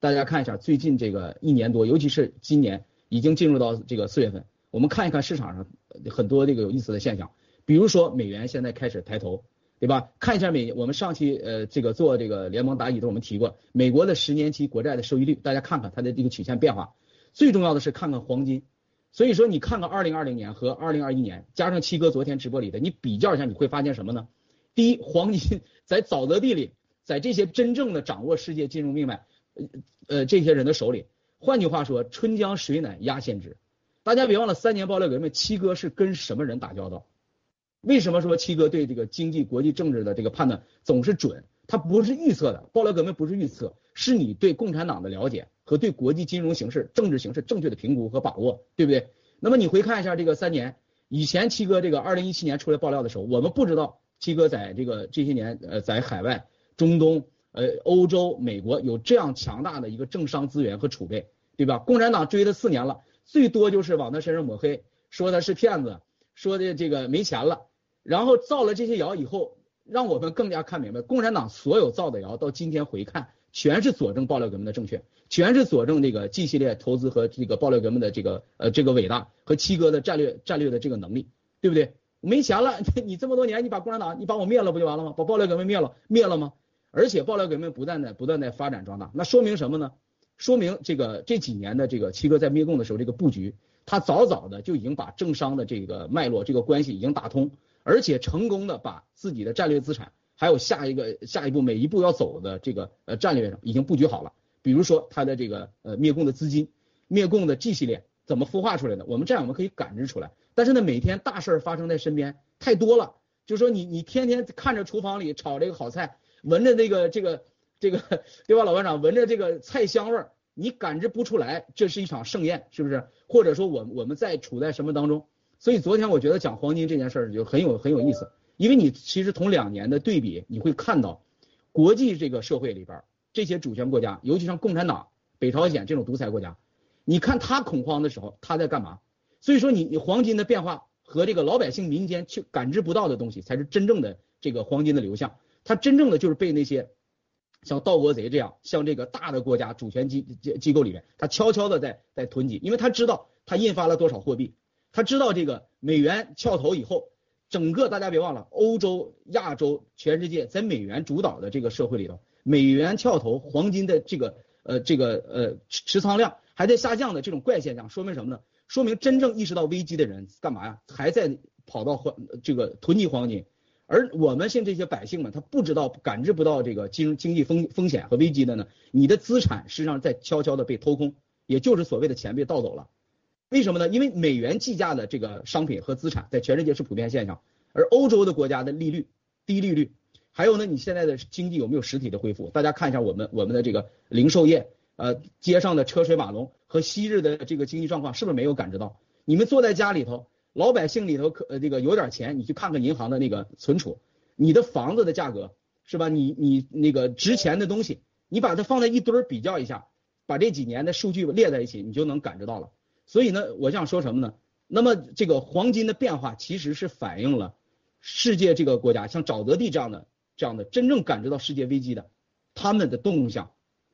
大家看一下最近这个一年多，尤其是今年已经进入到这个四月份。我们看一看市场上很多这个有意思的现象，比如说美元现在开始抬头，对吧？看一下美，我们上期呃这个做这个联盟答疑的时候我们提过，美国的十年期国债的收益率，大家看看它的这个曲线变化。最重要的是看看黄金，所以说你看看二零二零年和二零二一年，加上七哥昨天直播里的，你比较一下，你会发现什么呢？第一，黄金在沼泽地里，在这些真正的掌握世界金融命脉呃呃这些人的手里，换句话说，春江水暖鸭先知。大家别忘了，三年爆料革命，七哥是跟什么人打交道？为什么说七哥对这个经济、国际政治的这个判断总是准？他不是预测的，爆料革命不是预测，是你对共产党的了解和对国际金融形势、政治形势正确的评估和把握，对不对？那么你回看一下这个三年以前，七哥这个二零一七年出来爆料的时候，我们不知道七哥在这个这些年呃在海外、中东、呃欧洲、美国有这样强大的一个政商资源和储备，对吧？共产党追了四年了。最多就是往他身上抹黑，说他是骗子，说的这个没钱了，然后造了这些谣以后，让我们更加看明白，共产党所有造的谣，到今天回看，全是佐证爆料革命的正确，全是佐证这个 G 系列投资和这个爆料革命的这个呃这个伟大和七哥的战略战略的这个能力，对不对？没钱了，你这么多年你把共产党你把我灭了不就完了吗？把爆料革命灭了灭了吗？而且爆料革命不断的不断的发展壮大，那说明什么呢？说明这个这几年的这个七哥在灭共的时候，这个布局，他早早的就已经把政商的这个脉络、这个关系已经打通，而且成功的把自己的战略资产，还有下一个下一步每一步要走的这个呃战略上已经布局好了。比如说他的这个呃灭共的资金，灭共的 G 系列怎么孵化出来的？我们这样我们可以感知出来。但是呢，每天大事发生在身边太多了，就说你你天天看着厨房里炒这个好菜，闻着这个这个。这个对吧，老班长闻着这个菜香味儿，你感知不出来这是一场盛宴，是不是？或者说我我们在处在什么当中？所以昨天我觉得讲黄金这件事儿就很有很有意思。因为你其实从两年的对比，你会看到国际这个社会里边这些主权国家，尤其像共产党、北朝鲜这种独裁国家，你看他恐慌的时候他在干嘛？所以说你你黄金的变化和这个老百姓民间去感知不到的东西，才是真正的这个黄金的流向。它真正的就是被那些像盗国贼这样，像这个大的国家主权机机机构里面，他悄悄的在在囤积，因为他知道他印发了多少货币，他知道这个美元翘头以后，整个大家别忘了，欧洲、亚洲、全世界在美元主导的这个社会里头，美元翘头，黄金的这个呃这个呃持仓量还在下降的这种怪现象，说明什么呢？说明真正意识到危机的人干嘛呀？还在跑到黄这个囤积黄金。而我们现这些百姓们，他不知道、感知不到这个经经济风风险和危机的呢？你的资产实际上在悄悄的被偷空，也就是所谓的钱被盗走了。为什么呢？因为美元计价的这个商品和资产在全世界是普遍现象，而欧洲的国家的利率低利率，还有呢，你现在的经济有没有实体的恢复？大家看一下我们我们的这个零售业，呃，街上的车水马龙和昔日的这个经济状况是不是没有感知到？你们坐在家里头。老百姓里头可呃这个有点钱，你去看看银行的那个存储，你的房子的价格是吧？你你那个值钱的东西，你把它放在一堆儿比较一下，把这几年的数据列在一起，你就能感知到了。所以呢，我想说什么呢？那么这个黄金的变化其实是反映了世界这个国家，像沼泽地这样的这样的真正感知到世界危机的他们的动向。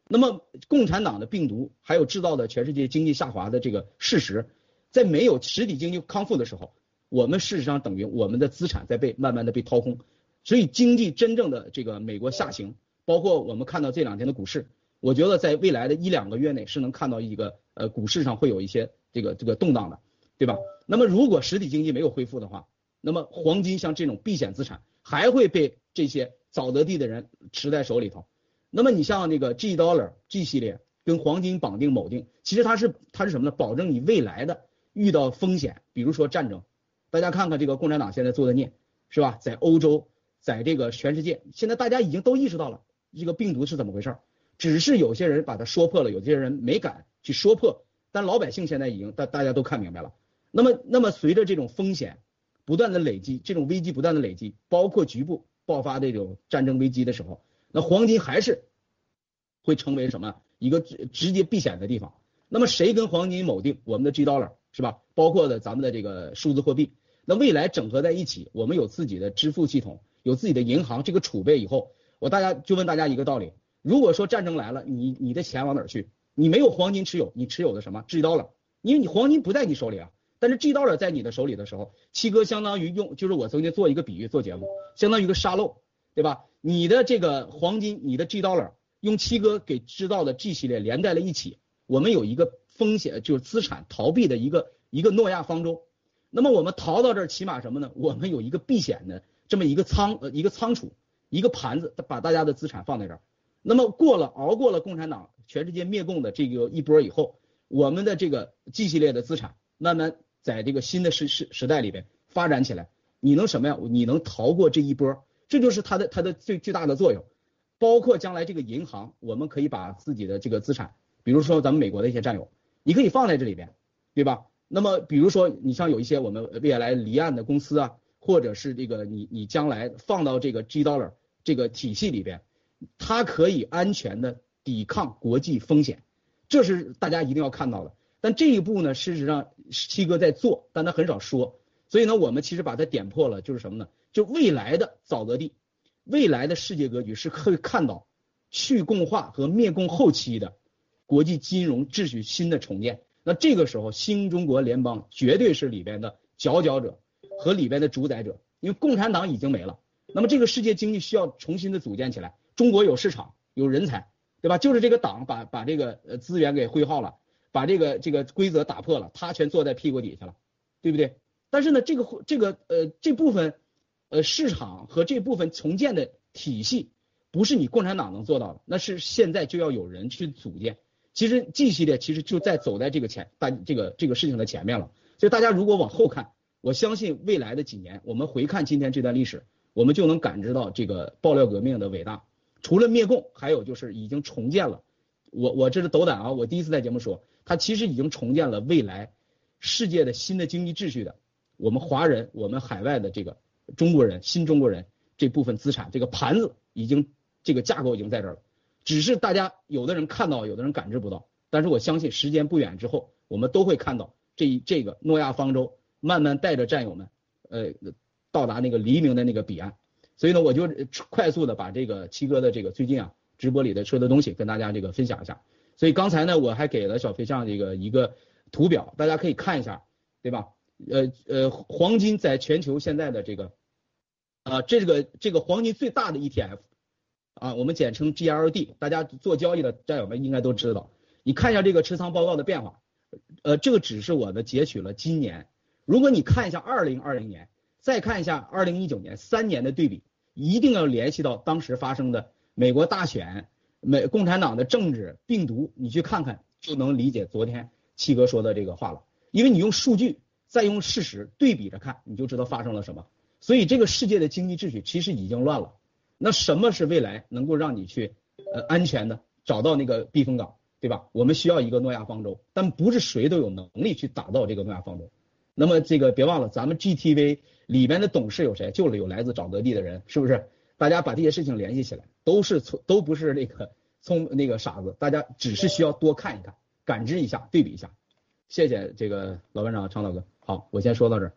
那么共产党的病毒还有制造的全世界经济下滑的这个事实。在没有实体经济康复的时候，我们事实上等于我们的资产在被慢慢的被掏空，所以经济真正的这个美国下行，包括我们看到这两天的股市，我觉得在未来的一两个月内是能看到一个呃股市上会有一些这个这个动荡的，对吧？那么如果实体经济没有恢复的话，那么黄金像这种避险资产还会被这些沼泽地的人持在手里头。那么你像那个 G Dollar G 系列跟黄金绑定铆定，其实它是它是什么呢？保证你未来的。遇到风险，比如说战争，大家看看这个共产党现在做的孽，是吧？在欧洲，在这个全世界，现在大家已经都意识到了这个病毒是怎么回事儿，只是有些人把它说破了，有些人没敢去说破，但老百姓现在已经大大家都看明白了。那么，那么随着这种风险不断的累积，这种危机不断的累积，包括局部爆发这种战争危机的时候，那黄金还是会成为什么一个直直接避险的地方。那么谁跟黄金铆定？我们的 G dollar。是吧？包括的咱们的这个数字货币，那未来整合在一起，我们有自己的支付系统，有自己的银行这个储备以后，我大家就问大家一个道理：如果说战争来了，你你的钱往哪儿去？你没有黄金持有，你持有的什么 G 刀了？因为你黄金不在你手里啊，但是 G 刀了在你的手里的时候，七哥相当于用，就是我曾经做一个比喻做节目，相当于一个沙漏，对吧？你的这个黄金，你的 G 刀了，用七哥给制造的 G 系列连在了一起，我们有一个。风险就是资产逃避的一个一个诺亚方舟，那么我们逃到这儿，起码什么呢？我们有一个避险的这么一个仓呃一个仓储一个盘子，把大家的资产放在这儿。那么过了熬过了共产党全世界灭共的这个一波以后，我们的这个 G 系列的资产慢慢在这个新的时时时代里边发展起来，你能什么呀？你能逃过这一波？这就是它的它的最巨大的作用。包括将来这个银行，我们可以把自己的这个资产，比如说咱们美国的一些战友。你可以放在这里边，对吧？那么比如说，你像有一些我们未来离岸的公司啊，或者是这个你你将来放到这个 G Dollar 这个体系里边，它可以安全的抵抗国际风险，这是大家一定要看到的。但这一步呢，事实上七哥在做，但他很少说。所以呢，我们其实把它点破了，就是什么呢？就未来的沼泽地，未来的世界格局是可以看到去共化和灭共后期的。国际金融秩序新的重建，那这个时候新中国联邦绝对是里边的佼佼者和里边的主宰者，因为共产党已经没了，那么这个世界经济需要重新的组建起来。中国有市场，有人才，对吧？就是这个党把把这个呃资源给挥耗了，把这个这个规则打破了，他全坐在屁股底下了，对不对？但是呢，这个这个呃这部分呃市场和这部分重建的体系，不是你共产党能做到的，那是现在就要有人去组建。其实 G 系列其实就在走在这个前大这个这个事情的前面了，所以大家如果往后看，我相信未来的几年，我们回看今天这段历史，我们就能感知到这个爆料革命的伟大。除了灭共，还有就是已经重建了。我我这是斗胆啊，我第一次在节目说，它其实已经重建了未来世界的新的经济秩序的。我们华人，我们海外的这个中国人新中国人这部分资产，这个盘子已经这个架构已经在这儿了，只是大家有的人看到，有的人感知不到。但是我相信时间不远之后，我们都会看到这一这个诺亚方舟慢慢带着战友们，呃，到达那个黎明的那个彼岸。所以呢，我就快速的把这个七哥的这个最近啊直播里的说的东西跟大家这个分享一下。所以刚才呢，我还给了小飞象这个一个图表，大家可以看一下，对吧？呃呃，黄金在全球现在的这个啊，这个这个黄金最大的 ETF 啊，我们简称 GLD，大家做交易的战友们应该都知道。你看一下这个持仓报告的变化，呃，这个只是我的截取了今年。如果你看一下二零二零年，再看一下二零一九年三年的对比，一定要联系到当时发生的美国大选、美共产党的政治病毒，你去看看就能理解昨天七哥说的这个话了。因为你用数据再用事实对比着看，你就知道发生了什么。所以这个世界的经济秩序其实已经乱了。那什么是未来能够让你去呃安全的找到那个避风港？对吧？我们需要一个诺亚方舟，但不是谁都有能力去打造这个诺亚方舟。那么这个别忘了，咱们 GTV 里边的董事有谁？就是有来自沼泽地的人，是不是？大家把这些事情联系起来，都是聪，都不是那个聪那个傻子。大家只是需要多看一看，感知一下，对比一下。谢谢这个老班长常老哥。好，我先说到这儿。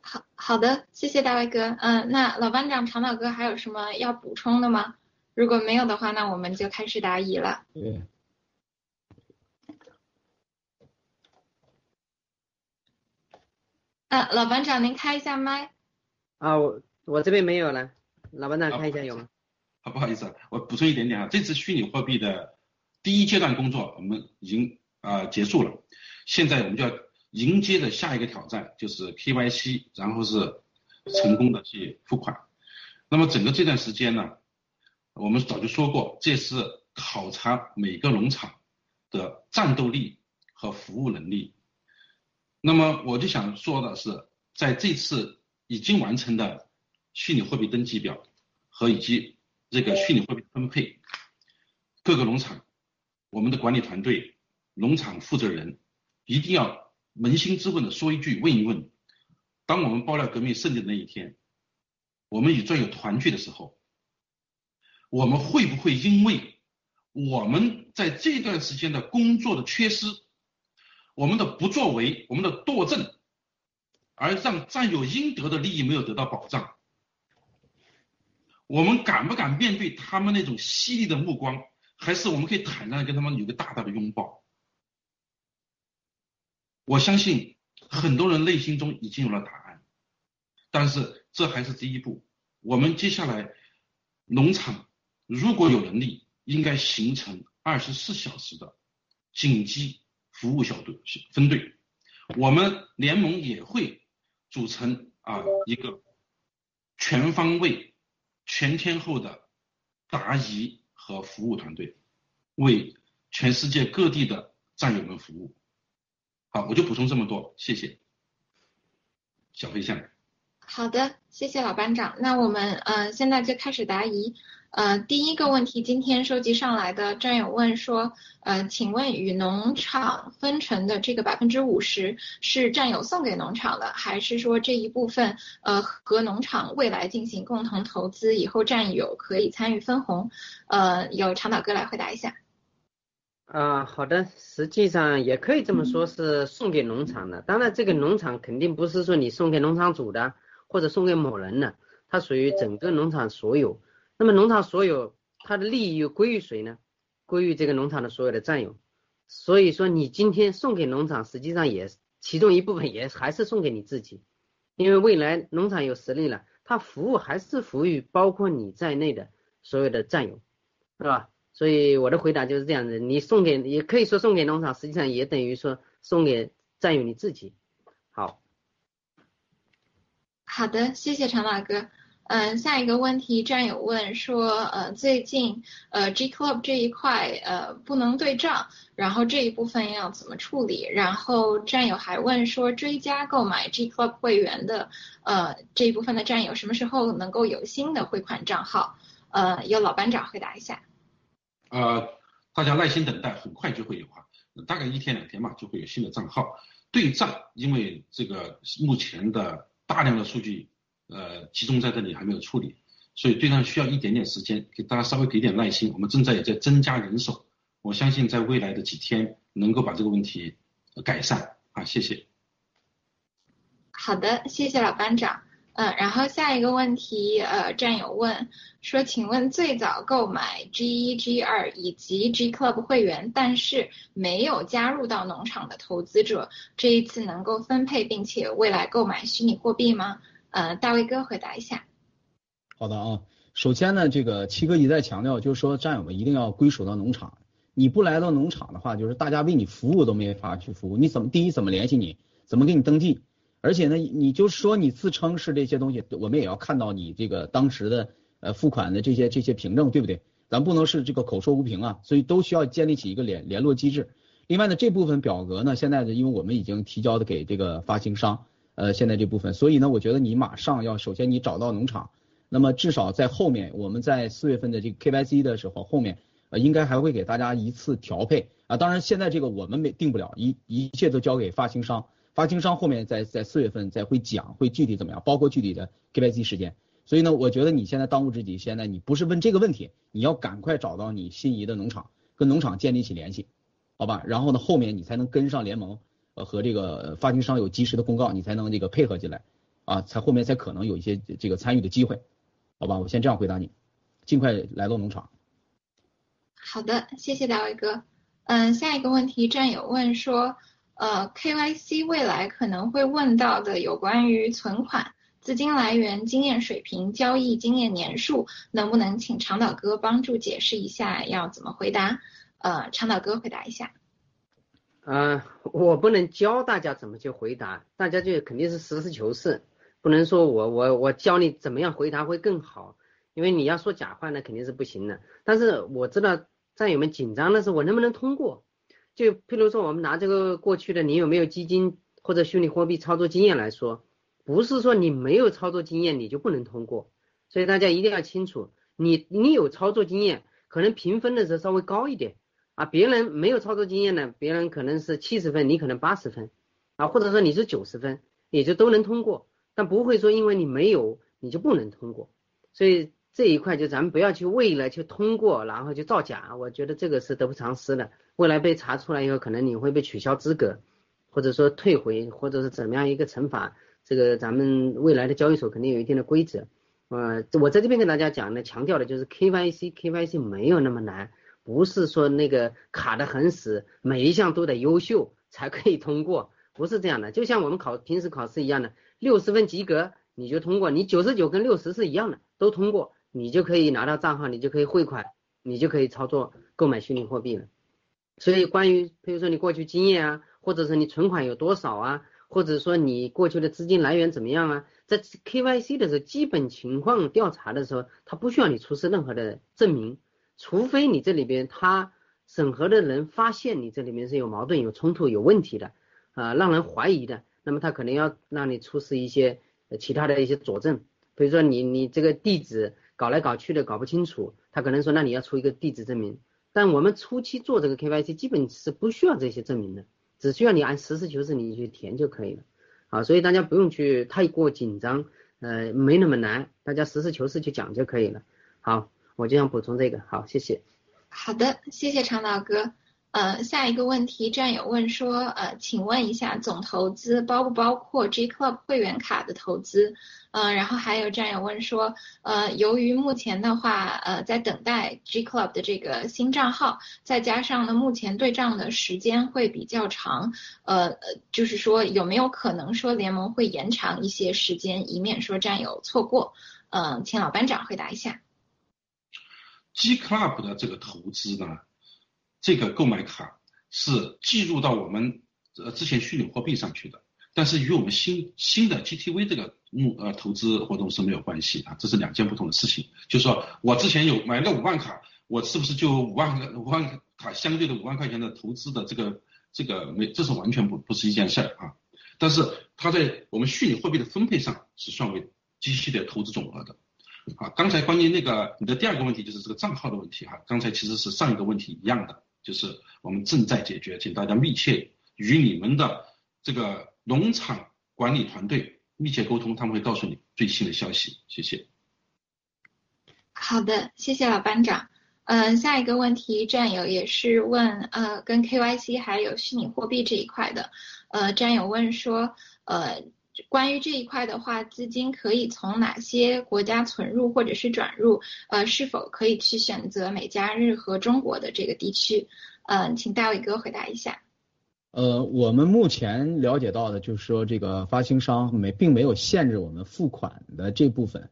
好好的，谢谢大卫哥。嗯，那老班长常老哥还有什么要补充的吗？如果没有的话，那我们就开始答疑了。对。呃，老班长，您开一下麦。啊，我我这边没有了，老班长开一下有吗？好，不好意思，我补充一点点啊，这次虚拟货币的第一阶段工作我们已经啊结束了，现在我们就要迎接着下一个挑战，就是 KYC，然后是成功的去付款。那么整个这段时间呢？我们早就说过，这是考察每个农场的战斗力和服务能力。那么我就想说的是，在这次已经完成的虚拟货币登记表和以及这个虚拟货币分配，各个农场，我们的管理团队、农场负责人一定要扪心自问的说一句，问一问：当我们爆料革命胜利的那一天，我们与战友团聚的时候。我们会不会因为我们在这段时间的工作的缺失，我们的不作为，我们的惰政，而让占有应得的利益没有得到保障？我们敢不敢面对他们那种犀利的目光？还是我们可以坦然的跟他们有个大大的拥抱？我相信很多人内心中已经有了答案，但是这还是第一步。我们接下来农场。如果有能力，应该形成二十四小时的紧急服务小队分队。我们联盟也会组成啊一个全方位、全天候的答疑和服务团队，为全世界各地的战友们服务。好，我就补充这么多，谢谢。小飞象。好的，谢谢老班长。那我们呃现在就开始答疑。呃，第一个问题，今天收集上来的战友问说，呃，请问与农场分成的这个百分之五十是战友送给农场的，还是说这一部分呃和农场未来进行共同投资，以后战友可以参与分红？呃，由长岛哥来回答一下。啊，好的，实际上也可以这么说，是送给农场的。当然，这个农场肯定不是说你送给农场主的，或者送给某人的，它属于整个农场所有。那么农场所有它的利益又归于谁呢？归于这个农场的所有的战友。所以说你今天送给农场，实际上也其中一部分也还是送给你自己，因为未来农场有实力了，它服务还是服务于包括你在内的所有的战友，是吧？所以我的回答就是这样子，你送给也可以说送给农场，实际上也等于说送给战友你自己。好，好的，谢谢常大哥。嗯，下一个问题，战友问说，呃，最近呃 G Club 这一块呃不能对账，然后这一部分要怎么处理？然后战友还问说，追加购买 G Club 会员的呃这一部分的战友什么时候能够有新的汇款账号？呃，由老班长回答一下。呃，大家耐心等待，很快就会有啊，大概一天两天吧，就会有新的账号对账，因为这个目前的。大量的数据呃集中在这里还没有处理，所以对上需要一点点时间，给大家稍微给点耐心。我们正在也在增加人手，我相信在未来的几天能够把这个问题改善啊，谢谢。好的，谢谢老班长。嗯，然后下一个问题，呃，战友问说，请问最早购买 G 一、G 二以及 G Club 会员，但是没有加入到农场的投资者，这一次能够分配并且未来购买虚拟货币吗？呃，大卫哥回答一下。好的啊，首先呢，这个七哥一再强调，就是说战友们一定要归属到农场，你不来到农场的话，就是大家为你服务都没法去服务，你怎么第一怎么联系你，怎么给你登记？而且呢，你就说你自称是这些东西，我们也要看到你这个当时的呃付款的这些这些凭证，对不对？咱不能是这个口说无凭啊，所以都需要建立起一个联联络机制。另外呢，这部分表格呢，现在呢，因为我们已经提交的给这个发行商，呃，现在这部分，所以呢，我觉得你马上要首先你找到农场，那么至少在后面我们在四月份的这个 KYC 的时候，后面呃应该还会给大家一次调配啊。当然现在这个我们没定不了，一一切都交给发行商。发行商后面在在四月份再会讲会具体怎么样，包括具体的 KYC 时间。所以呢，我觉得你现在当务之急，现在你不是问这个问题，你要赶快找到你心仪的农场，跟农场建立起联系，好吧？然后呢，后面你才能跟上联盟，和这个发行商有及时的公告，你才能这个配合进来，啊，才后面才可能有一些这个参与的机会，好吧？我先这样回答你，尽快来到农场。好的，谢谢大卫哥。嗯，下一个问题，战友问说。呃，KYC 未来可能会问到的有关于存款、资金来源、经验水平、交易经验年数，能不能请长岛哥帮助解释一下要怎么回答？呃，长岛哥回答一下。呃，我不能教大家怎么去回答，大家就肯定是实事求是，不能说我我我教你怎么样回答会更好，因为你要说假话那肯定是不行的。但是我知道战友们紧张的是我能不能通过。就譬如说，我们拿这个过去的你有没有基金或者虚拟货币操作经验来说，不是说你没有操作经验你就不能通过，所以大家一定要清楚，你你有操作经验，可能评分的时候稍微高一点啊，别人没有操作经验呢，别人可能是七十分，你可能八十分啊，或者说你是九十分，也就都能通过，但不会说因为你没有你就不能通过，所以这一块就咱们不要去为了去通过然后就造假，我觉得这个是得不偿失的。未来被查出来以后，可能你会被取消资格，或者说退回，或者是怎么样一个惩罚？这个咱们未来的交易所肯定有一定的规则。呃，我在这边跟大家讲呢，强调的就是 KYC，KYC 没有那么难，不是说那个卡的很死，每一项都得优秀才可以通过，不是这样的。就像我们考平时考试一样的，六十分及格你就通过，你九十九跟六十是一样的，都通过，你就可以拿到账号，你就可以汇款，你就可以操作购买虚拟货币了。所以，关于比如说你过去经验啊，或者是你存款有多少啊，或者说你过去的资金来源怎么样啊，在 KYC 的时候，基本情况调查的时候，他不需要你出示任何的证明，除非你这里边他审核的人发现你这里面是有矛盾、有冲突、有问题的啊，让人怀疑的，那么他可能要让你出示一些其他的一些佐证，比如说你你这个地址搞来搞去的搞不清楚，他可能说那你要出一个地址证明。但我们初期做这个 KYC 基本是不需要这些证明的，只需要你按实事求是你去填就可以了，啊，所以大家不用去太过紧张，呃，没那么难，大家实事求是去讲就可以了。好，我就想补充这个，好，谢谢。好的，谢谢常老哥。呃，下一个问题，战友问说，呃，请问一下，总投资包不包括 G Club 会员卡的投资？呃，然后还有战友问说，呃，由于目前的话，呃，在等待 G Club 的这个新账号，再加上呢，目前对账的时间会比较长，呃，就是说有没有可能说联盟会延长一些时间，以免说战友错过？嗯，请老班长回答一下。G Club 的这个投资呢？这个购买卡是计入到我们呃之前虚拟货币上去的，但是与我们新新的 GTV 这个目呃投资活动是没有关系啊，这是两件不同的事情。就是说我之前有买了五万卡，我是不是就五万个五万卡相对的五万块钱的投资的这个这个没，这是完全不不是一件事儿啊。但是它在我们虚拟货币的分配上是算为机器的投资总额的。啊，刚才关于那个你的第二个问题就是这个账号的问题哈，刚才其实是上一个问题一样的。就是我们正在解决，请大家密切与你们的这个农场管理团队密切沟通，他们会告诉你最新的消息。谢谢。好的，谢谢老班长。嗯，下一个问题，战友也是问，呃，跟 KYC 还有虚拟货币这一块的，呃，战友问说，呃，关于这一块的话，资金可以从哪些国家存入或者是转入？呃，是否可以去选择美加日和中国的这个地区？嗯，请大伟哥回答一下。呃，我们目前了解到的就是说，这个发行商没并没有限制我们付款的这部分。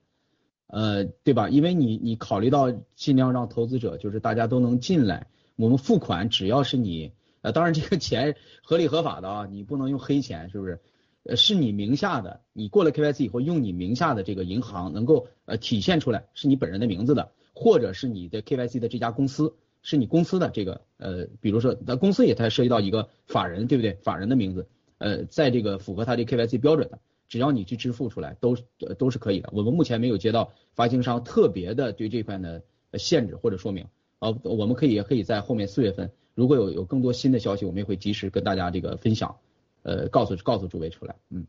呃，对吧？因为你你考虑到尽量让投资者就是大家都能进来，我们付款只要是你，呃，当然这个钱合理合法的啊，你不能用黑钱，是不是？呃，是你名下的，你过了 KYC 以后，用你名下的这个银行能够呃体现出来是你本人的名字的，或者是你的 KYC 的这家公司是你公司的这个呃，比如说那公司也才涉及到一个法人，对不对？法人的名字，呃，在这个符合他的 KYC 标准的。只要你去支付出来，都都是可以的。我们目前没有接到发行商特别的对这块的限制或者说明。啊，我们可以也可以在后面四月份，如果有有更多新的消息，我们也会及时跟大家这个分享，呃，告诉告诉诸位出来。嗯，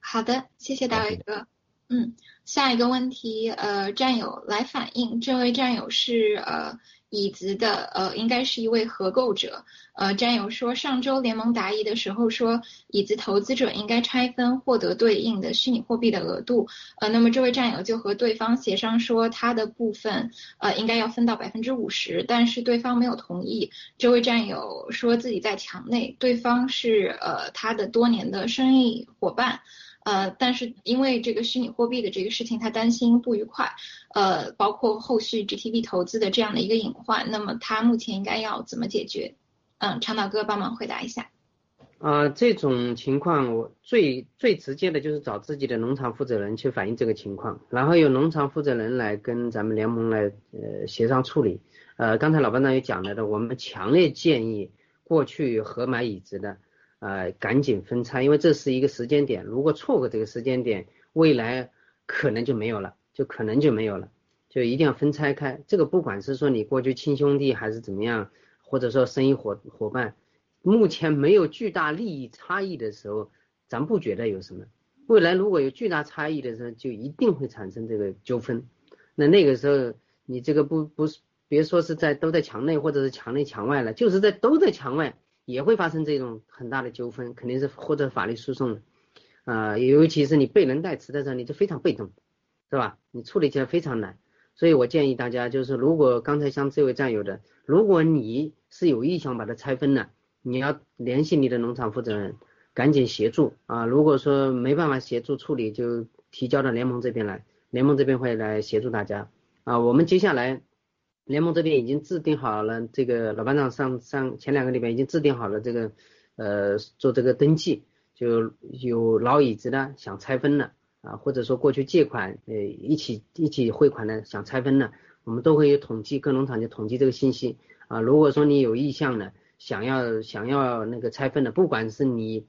好的，谢谢大伟哥。嗯，下一个问题，呃，战友来反映，这位战友是呃。椅子的呃，应该是一位合购者。呃，战友说，上周联盟答疑的时候说，椅子投资者应该拆分获得对应的虚拟货币的额度。呃，那么这位战友就和对方协商说，他的部分呃应该要分到百分之五十，但是对方没有同意。这位战友说自己在墙内，对方是呃他的多年的生意伙伴。呃，但是因为这个虚拟货币的这个事情，他担心不愉快，呃，包括后续 GTV 投资的这样的一个隐患，那么他目前应该要怎么解决？嗯，长岛哥帮忙回答一下。啊，这种情况我最最直接的就是找自己的农场负责人去反映这个情况，然后由农场负责人来跟咱们联盟来呃协商处理。呃，刚才老班长也讲了的，我们强烈建议过去合买椅子的。呃，赶紧分拆，因为这是一个时间点，如果错过这个时间点，未来可能就没有了，就可能就没有了，就一定要分拆开。这个不管是说你过去亲兄弟还是怎么样，或者说生意伙伙伴，目前没有巨大利益差异的时候，咱不觉得有什么。未来如果有巨大差异的时候，就一定会产生这个纠纷。那那个时候，你这个不不是，别说是在都在墙内或者是墙内墙外了，就是在都在墙外。也会发生这种很大的纠纷，肯定是或者法律诉讼的，啊，尤其是你被人代持的时候，你就非常被动，是吧？你处理起来非常难，所以我建议大家，就是如果刚才像这位战友的，如果你是有意向把它拆分的，你要联系你的农场负责人，赶紧协助啊。如果说没办法协助处理，就提交到联盟这边来，联盟这边会来协助大家啊。我们接下来。联盟这边已经制定好了，这个老班长上上前两个礼拜已经制定好了这个，呃，做这个登记，就有老椅子的想拆分的啊，或者说过去借款呃一起一起汇款的想拆分的，我们都会有统计，各农场就统计这个信息啊。如果说你有意向的，想要想要那个拆分的，不管是你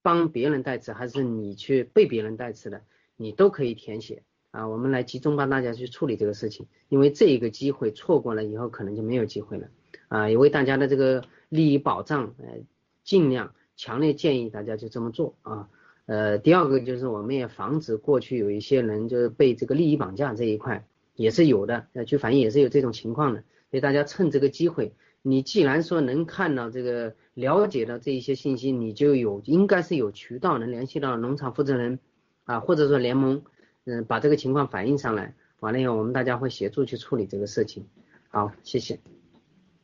帮别人代持还是你去被别人代持的，你都可以填写。啊，我们来集中帮大家去处理这个事情，因为这一个机会错过了以后，可能就没有机会了。啊，也为大家的这个利益保障，呃，尽量强烈建议大家就这么做啊。呃，第二个就是我们也防止过去有一些人就是被这个利益绑架这一块也是有的，呃，去反映也是有这种情况的。所以大家趁这个机会，你既然说能看到这个了解到这一些信息，你就有应该是有渠道能联系到农场负责人啊，或者说联盟。嗯，把这个情况反映上来，完了以后我们大家会协助去处理这个事情。好，谢谢。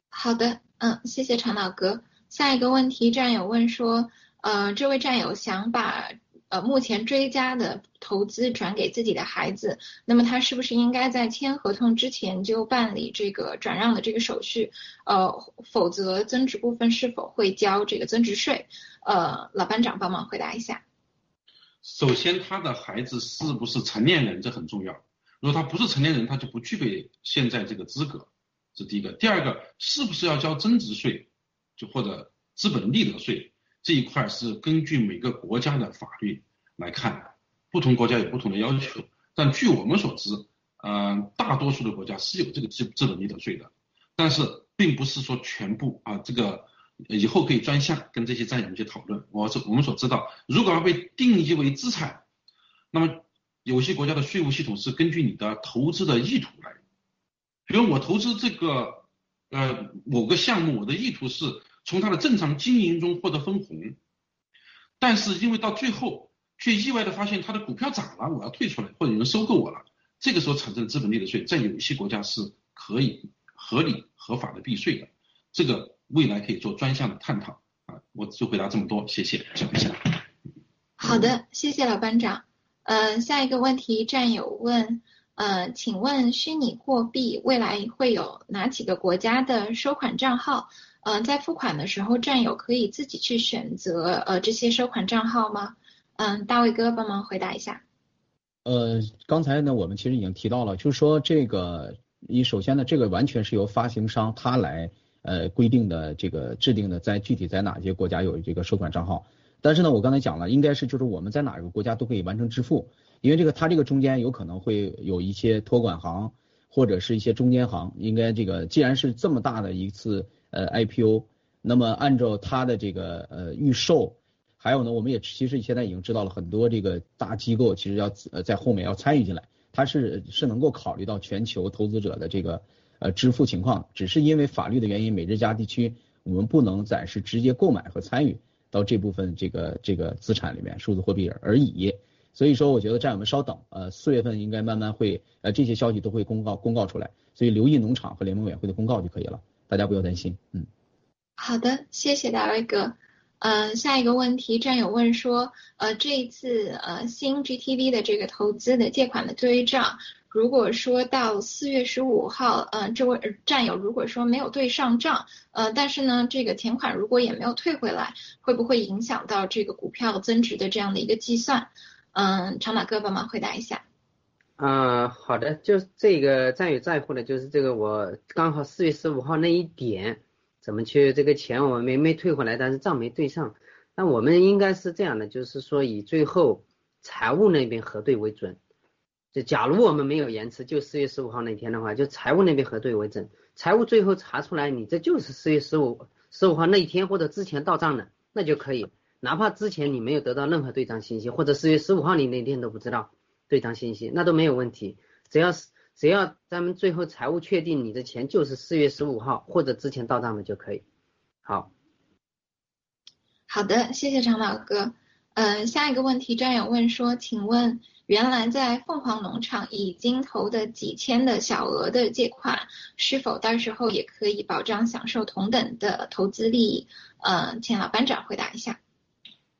好的，嗯，谢谢常老哥。下一个问题，战友问说，呃，这位战友想把呃目前追加的投资转给自己的孩子，那么他是不是应该在签合同之前就办理这个转让的这个手续？呃，否则增值部分是否会交这个增值税？呃，老班长帮忙回答一下。首先，他的孩子是不是成年人，这很重要。如果他不是成年人，他就不具备现在这个资格，这第一个。第二个，是不是要交增值税，就或者资本利得税这一块是根据每个国家的法律来看的，不同国家有不同的要求。但据我们所知，嗯，大多数的国家是有这个资资本利得税的，但是并不是说全部啊，这个以后可以专项跟这些战友们去讨论。我是我们所知道，如果要被定义为资产，那么有些国家的税务系统是根据你的投资的意图来。比如我投资这个呃某个项目，我的意图是从它的正常经营中获得分红，但是因为到最后却意外的发现它的股票涨了，我要退出来，或者有人收购我了，这个时候产生资本利得税，在有些国家是可以合理合法的避税的。这个未来可以做专项的探讨啊。我就回答这么多，谢谢，讲一下。好的，谢谢老班长。呃，下一个问题，战友问。呃，请问虚拟货币未来会有哪几个国家的收款账号？呃，在付款的时候，战友可以自己去选择呃这些收款账号吗？嗯，大卫哥帮忙回答一下。呃，刚才呢，我们其实已经提到了，就是说这个，你首先呢，这个完全是由发行商他来呃规定的，这个制定的，在具体在哪些国家有这个收款账号。但是呢，我刚才讲了，应该是就是我们在哪个国家都可以完成支付。因为这个，它这个中间有可能会有一些托管行或者是一些中间行，应该这个既然是这么大的一次呃 IPO，那么按照它的这个呃预售，还有呢，我们也其实现在已经知道了很多这个大机构其实要呃在后面要参与进来，它是是能够考虑到全球投资者的这个呃支付情况，只是因为法律的原因，美日加地区我们不能暂时直接购买和参与到这部分这个这个资产里面数字货币而已。所以说，我觉得战友们稍等，呃，四月份应该慢慢会，呃，这些消息都会公告公告出来，所以留意农场和联盟委员会的公告就可以了，大家不要担心，嗯。好的，谢谢大卫哥。嗯，下一个问题，战友问说，呃，这一次呃新 GTV 的这个投资的借款的对账，如果说到四月十五号，呃，这位战友如果说没有对上账，呃，但是呢，这个钱款如果也没有退回来，会不会影响到这个股票增值的这样的一个计算？嗯，长马哥帮忙回答一下。啊，好的，就这个战友在乎的，就是这个我刚好四月十五号那一点，怎么去这个钱我没没退回来，但是账没对上。那我们应该是这样的，就是说以最后财务那边核对为准。就假如我们没有延迟，就四月十五号那天的话，就财务那边核对为准。财务最后查出来你这就是四月十五十五号那一天或者之前到账的，那就可以。哪怕之前你没有得到任何对账信息，或者四月十五号你那天都不知道对账信息，那都没有问题。只要是只要咱们最后财务确定你的钱就是四月十五号或者之前到账的就可以。好，好的，谢谢长老哥。嗯，下一个问题，战友问说，请问原来在凤凰农场已经投的几千的小额的借款，是否到时候也可以保障享受同等的投资利益？嗯，请老班长回答一下。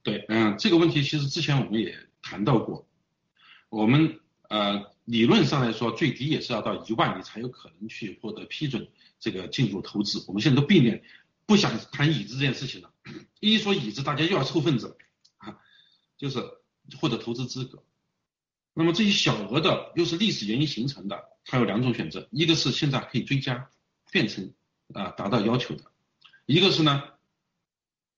对，嗯，这个问题其实之前我们也谈到过，我们呃理论上来说最低也是要到一万，你才有可能去获得批准这个进入投资。我们现在都避免不想谈椅子这件事情了，一说椅子，大家又要凑份子，就是获得投资资格。那么这些小额的又是历史原因形成的，它有两种选择，一个是现在可以追加变成啊达到要求的，一个是呢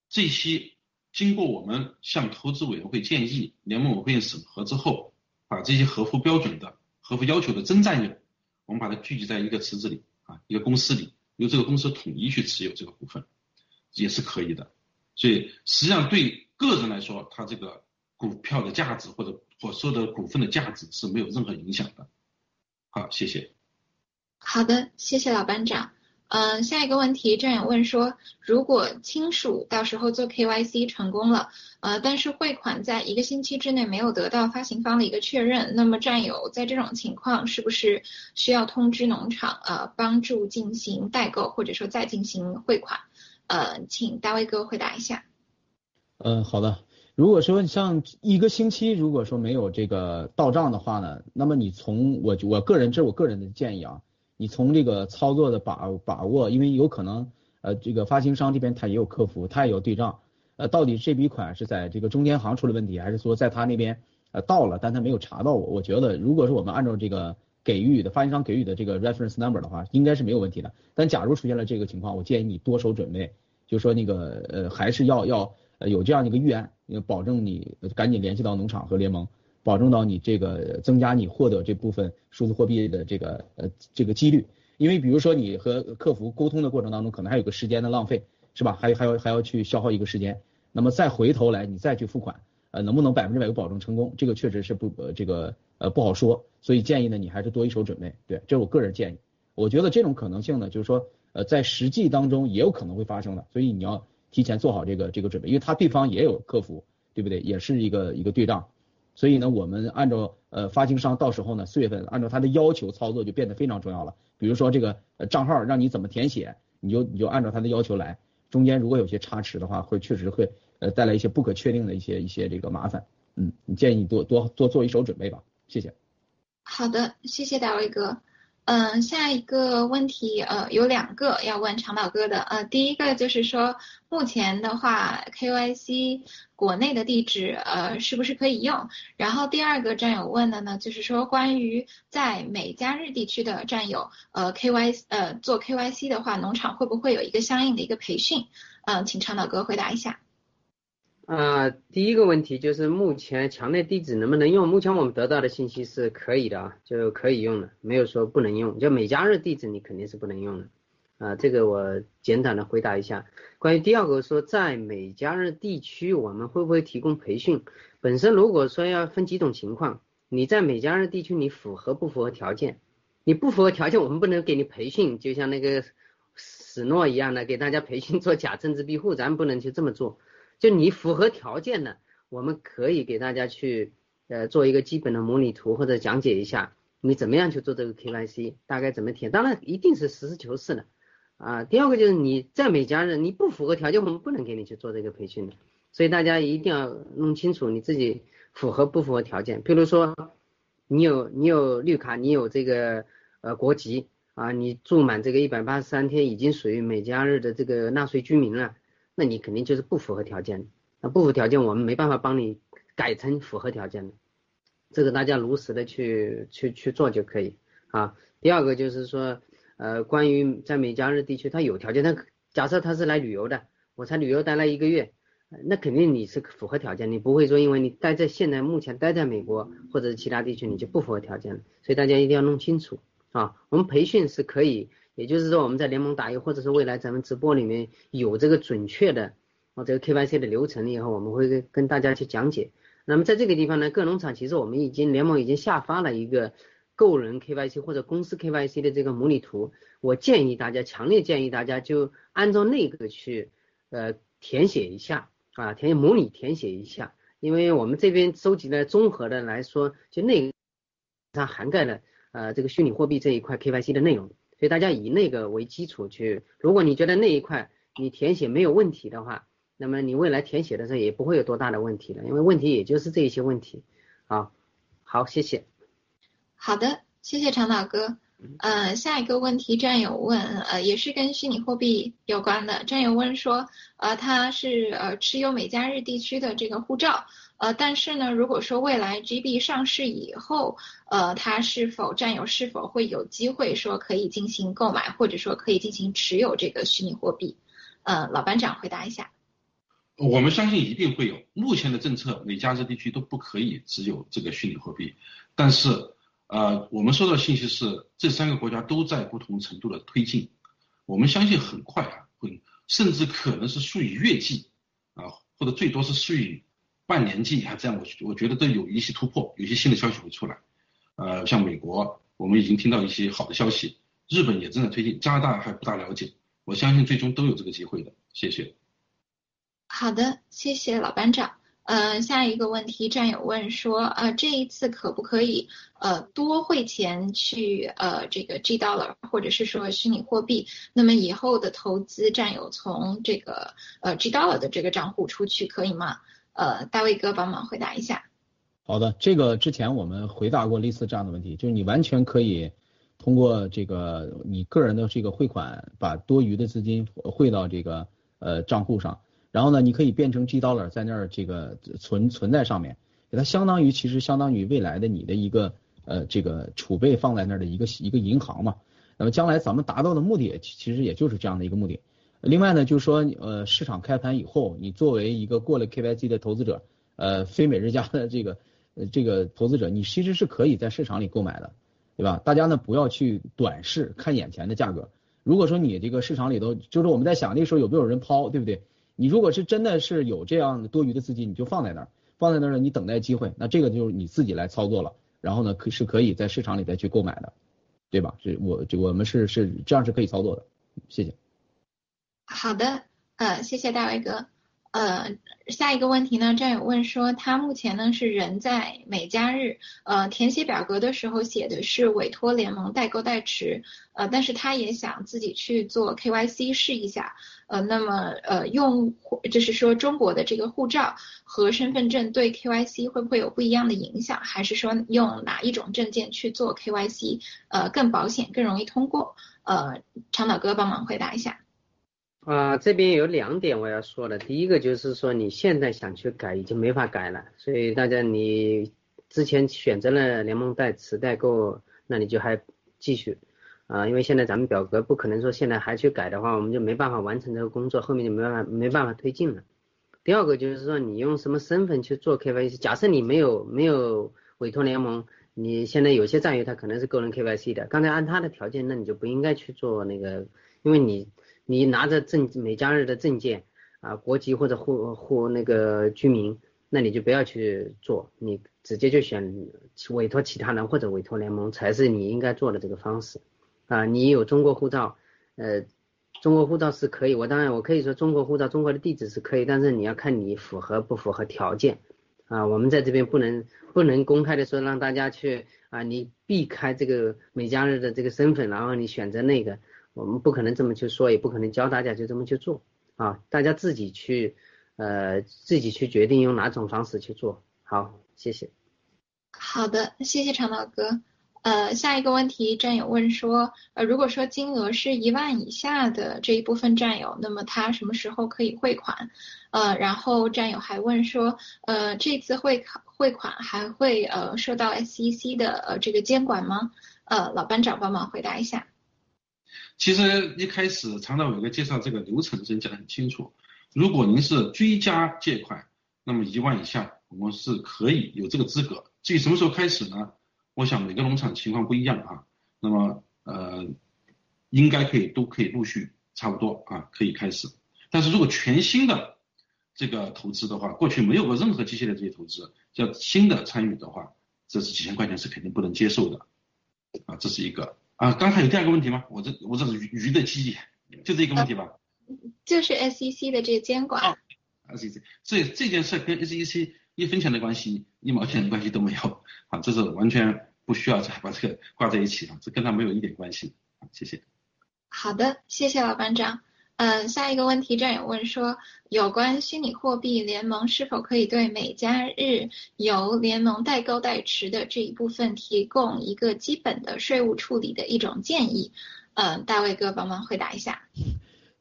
这些。经过我们向投资委员会建议、联盟委员会审核之后，把这些合乎标准的、合乎要求的真占有，我们把它聚集在一个池子里啊，一个公司里，由这个公司统一去持有这个股份，也是可以的。所以实际上对个人来说，他这个股票的价值或者所收的股份的价值是没有任何影响的。好，谢谢。好的，谢谢老班长。嗯，下一个问题，战友问说，如果亲属到时候做 KYC 成功了，呃，但是汇款在一个星期之内没有得到发行方的一个确认，那么战友在这种情况是不是需要通知农场，呃，帮助进行代购或者说再进行汇款？呃，请大卫哥回答一下。嗯，好的。如果说像一个星期，如果说没有这个到账的话呢，那么你从我我个人这是我个人的建议啊。你从这个操作的把把握，因为有可能，呃，这个发行商这边他也有客服，他也有对账，呃，到底这笔款是在这个中间行出了问题，还是说在他那边呃到了，但他没有查到我？我觉得，如果是我们按照这个给予的发行商给予的这个 reference number 的话，应该是没有问题的。但假如出现了这个情况，我建议你多手准备，就说那个呃还是要要有这样一个预案，要保证你赶紧联系到农场和联盟。保证到你这个增加你获得这部分数字货币的这个呃这个几率，因为比如说你和客服沟通的过程当中，可能还有个时间的浪费，是吧？还还要还要去消耗一个时间，那么再回头来你再去付款，呃，能不能百分之百有保证成功？这个确实是不呃这个呃不好说，所以建议呢你还是多一手准备，对，这是我个人建议。我觉得这种可能性呢，就是说呃在实际当中也有可能会发生的，所以你要提前做好这个这个准备，因为他对方也有客服，对不对？也是一个一个对账，所以呢我们按照呃发行商到时候呢四月份按照他的要求操作就变得非常重要了，比如说这个账号让你怎么填写。你就你就按照他的要求来，中间如果有些差池的话，会确实会呃带来一些不可确定的一些一些这个麻烦。嗯，你建议你多多多做一手准备吧，谢谢。好的，谢谢大卫哥。嗯，下一个问题，呃，有两个要问长岛哥的。呃，第一个就是说，目前的话，KYC 国内的地址，呃，是不是可以用？然后第二个战友问的呢，就是说，关于在美加日地区的战友，呃，KYC，呃，做 KYC 的话，农场会不会有一个相应的一个培训？嗯，请长岛哥回答一下。啊，第一个问题就是目前墙内地址能不能用？目前我们得到的信息是可以的啊，就可以用的，没有说不能用。就美加日地址你肯定是不能用的啊，这个我简短的回答一下。关于第二个说在美加日地区我们会不会提供培训？本身如果说要分几种情况，你在美加日地区你符合不符合条件？你不符合条件，我们不能给你培训，就像那个史诺一样的给大家培训做假政治庇护，咱不能去这么做。就你符合条件的，我们可以给大家去呃做一个基本的模拟图或者讲解一下，你怎么样去做这个 KYC，大概怎么填，当然一定是实事求是的啊。第二个就是你在美加日你不符合条件，我们不能给你去做这个培训的，所以大家一定要弄清楚你自己符合不符合条件。比如说你有你有绿卡，你有这个呃国籍啊，你住满这个一百八十三天，已经属于美加日的这个纳税居民了。那你肯定就是不符合条件，那不符合条件，我们没办法帮你改成符合条件的，这个大家如实的去去去做就可以啊。第二个就是说，呃，关于在美加日地区，他有条件，他假设他是来旅游的，我才旅游待了一个月，那肯定你是符合条件，你不会说因为你待在现在目前待在美国或者是其他地区你就不符合条件了所以大家一定要弄清楚啊。我们培训是可以。也就是说，我们在联盟打油，或者是未来咱们直播里面有这个准确的哦，这个 KYC 的流程以后，我们会跟大家去讲解。那么在这个地方呢，各农场其实我们已经联盟已经下发了一个个人 KYC 或者公司 KYC 的这个模拟图，我建议大家，强烈建议大家就按照那个去呃填写一下啊，填模拟填写一下，因为我们这边收集的综合的来说，就那它涵盖了呃这个虚拟货币这一块 KYC 的内容。所以大家以那个为基础去，如果你觉得那一块你填写没有问题的话，那么你未来填写的时候也不会有多大的问题了，因为问题也就是这一些问题。啊，好，谢谢。好的，谢谢常老哥。呃，下一个问题，战友问，呃，也是跟虚拟货币有关的。战友问说，呃，他是呃持有美加日地区的这个护照。呃，但是呢，如果说未来 GB 上市以后，呃，它是否占有是否会有机会说可以进行购买，或者说可以进行持有这个虚拟货币？呃，老班长回答一下。我们相信一定会有。目前的政策，美加日地区都不可以持有这个虚拟货币。但是，呃，我们收到信息是这三个国家都在不同程度的推进。我们相信很快啊，会甚至可能是数以月计啊，或者最多是数以。半年计还这样，我我觉得都有一些突破，有些新的消息会出来。呃，像美国，我们已经听到一些好的消息，日本也正在推进，加拿大还不大了解。我相信最终都有这个机会的。谢谢。好的，谢谢老班长。呃，下一个问题，战友问说，呃，这一次可不可以呃多汇钱去呃这个 G dollar 或者是说虚拟货币？那么以后的投资，战友从这个呃 G dollar 的这个账户出去可以吗？呃，大卫哥帮忙回答一下。好的，这个之前我们回答过类似这样的问题，就是你完全可以通过这个你个人的这个汇款，把多余的资金汇到这个呃账户上，然后呢，你可以变成 G dollar 在那儿这个存存在上面，给它相当于其实相当于未来的你的一个呃这个储备放在那儿的一个一个银行嘛。那么将来咱们达到的目的，其实也就是这样的一个目的。另外呢，就是说，呃，市场开盘以后，你作为一个过了 KYC 的投资者，呃，非美日加的这个这个投资者，你其实是可以在市场里购买的，对吧？大家呢不要去短视，看眼前的价格。如果说你这个市场里头，就是我们在想那时候有没有人抛，对不对？你如果是真的是有这样的多余的资金，你就放在那儿，放在那儿你等待机会，那这个就是你自己来操作了。然后呢，可是可以在市场里再去购买的，对吧？这我这我们是是这样是可以操作的。谢谢。好的，呃，谢谢大卫哥。呃，下一个问题呢，战友问说，他目前呢是人在美加日，呃，填写表格的时候写的是委托联盟代购代持，呃，但是他也想自己去做 KYC 试一下，呃，那么呃，用就是说中国的这个护照和身份证对 KYC 会不会有不一样的影响，还是说用哪一种证件去做 KYC，呃，更保险、更容易通过？呃，长岛哥帮忙回答一下。啊，这边有两点我要说的。第一个就是说，你现在想去改已经没法改了，所以大家你之前选择了联盟代持代购，那你就还继续啊，因为现在咱们表格不可能说现在还去改的话，我们就没办法完成这个工作，后面就没办法没办法推进了。第二个就是说，你用什么身份去做 KYC？假设你没有没有委托联盟，你现在有些战友他可能是个人 KYC 的，刚才按他的条件，那你就不应该去做那个，因为你。你拿着证美加日的证件啊，国籍或者户户那个居民，那你就不要去做，你直接就选委托其他人或者委托联盟才是你应该做的这个方式啊。你有中国护照，呃，中国护照是可以，我当然我可以说中国护照，中国的地址是可以，但是你要看你符合不符合条件啊。我们在这边不能不能公开的说让大家去啊，你避开这个美加日的这个身份，然后你选择那个。我们不可能这么去说，也不可能教大家就这么去做啊！大家自己去，呃，自己去决定用哪种方式去做。好，谢谢。好的，谢谢长岛哥。呃，下一个问题，战友问说，呃，如果说金额是一万以下的这一部分战友，那么他什么时候可以汇款？呃，然后战友还问说，呃，这次汇汇款还会呃受到 SEC 的呃这个监管吗？呃，老班长帮忙回答一下。其实一开始常道伟哥介绍这个流程时讲得很清楚，如果您是追加借款，那么一万以下我们是可以有这个资格。至于什么时候开始呢？我想每个农场情况不一样啊。那么呃，应该可以都可以陆续差不多啊，可以开始。但是如果全新的这个投资的话，过去没有过任何机械的这些投资，叫新的参与的话，这是几千块钱是肯定不能接受的啊，这是一个。啊，刚才有第二个问题吗？我这我这是鱼鱼的记忆，就这一个问题吧。就是 SEC 的这个监管。SEC，所以这件事跟 SEC 一分钱的关系，一毛钱的关系都没有啊，这是完全不需要再把这个挂在一起啊，这跟他没有一点关系。谢谢。好的，谢谢老班长。嗯，下一个问题，战友问说，有关虚拟货币联盟是否可以对美加日由联盟代购代持的这一部分提供一个基本的税务处理的一种建议？嗯，大卫哥帮忙回答一下。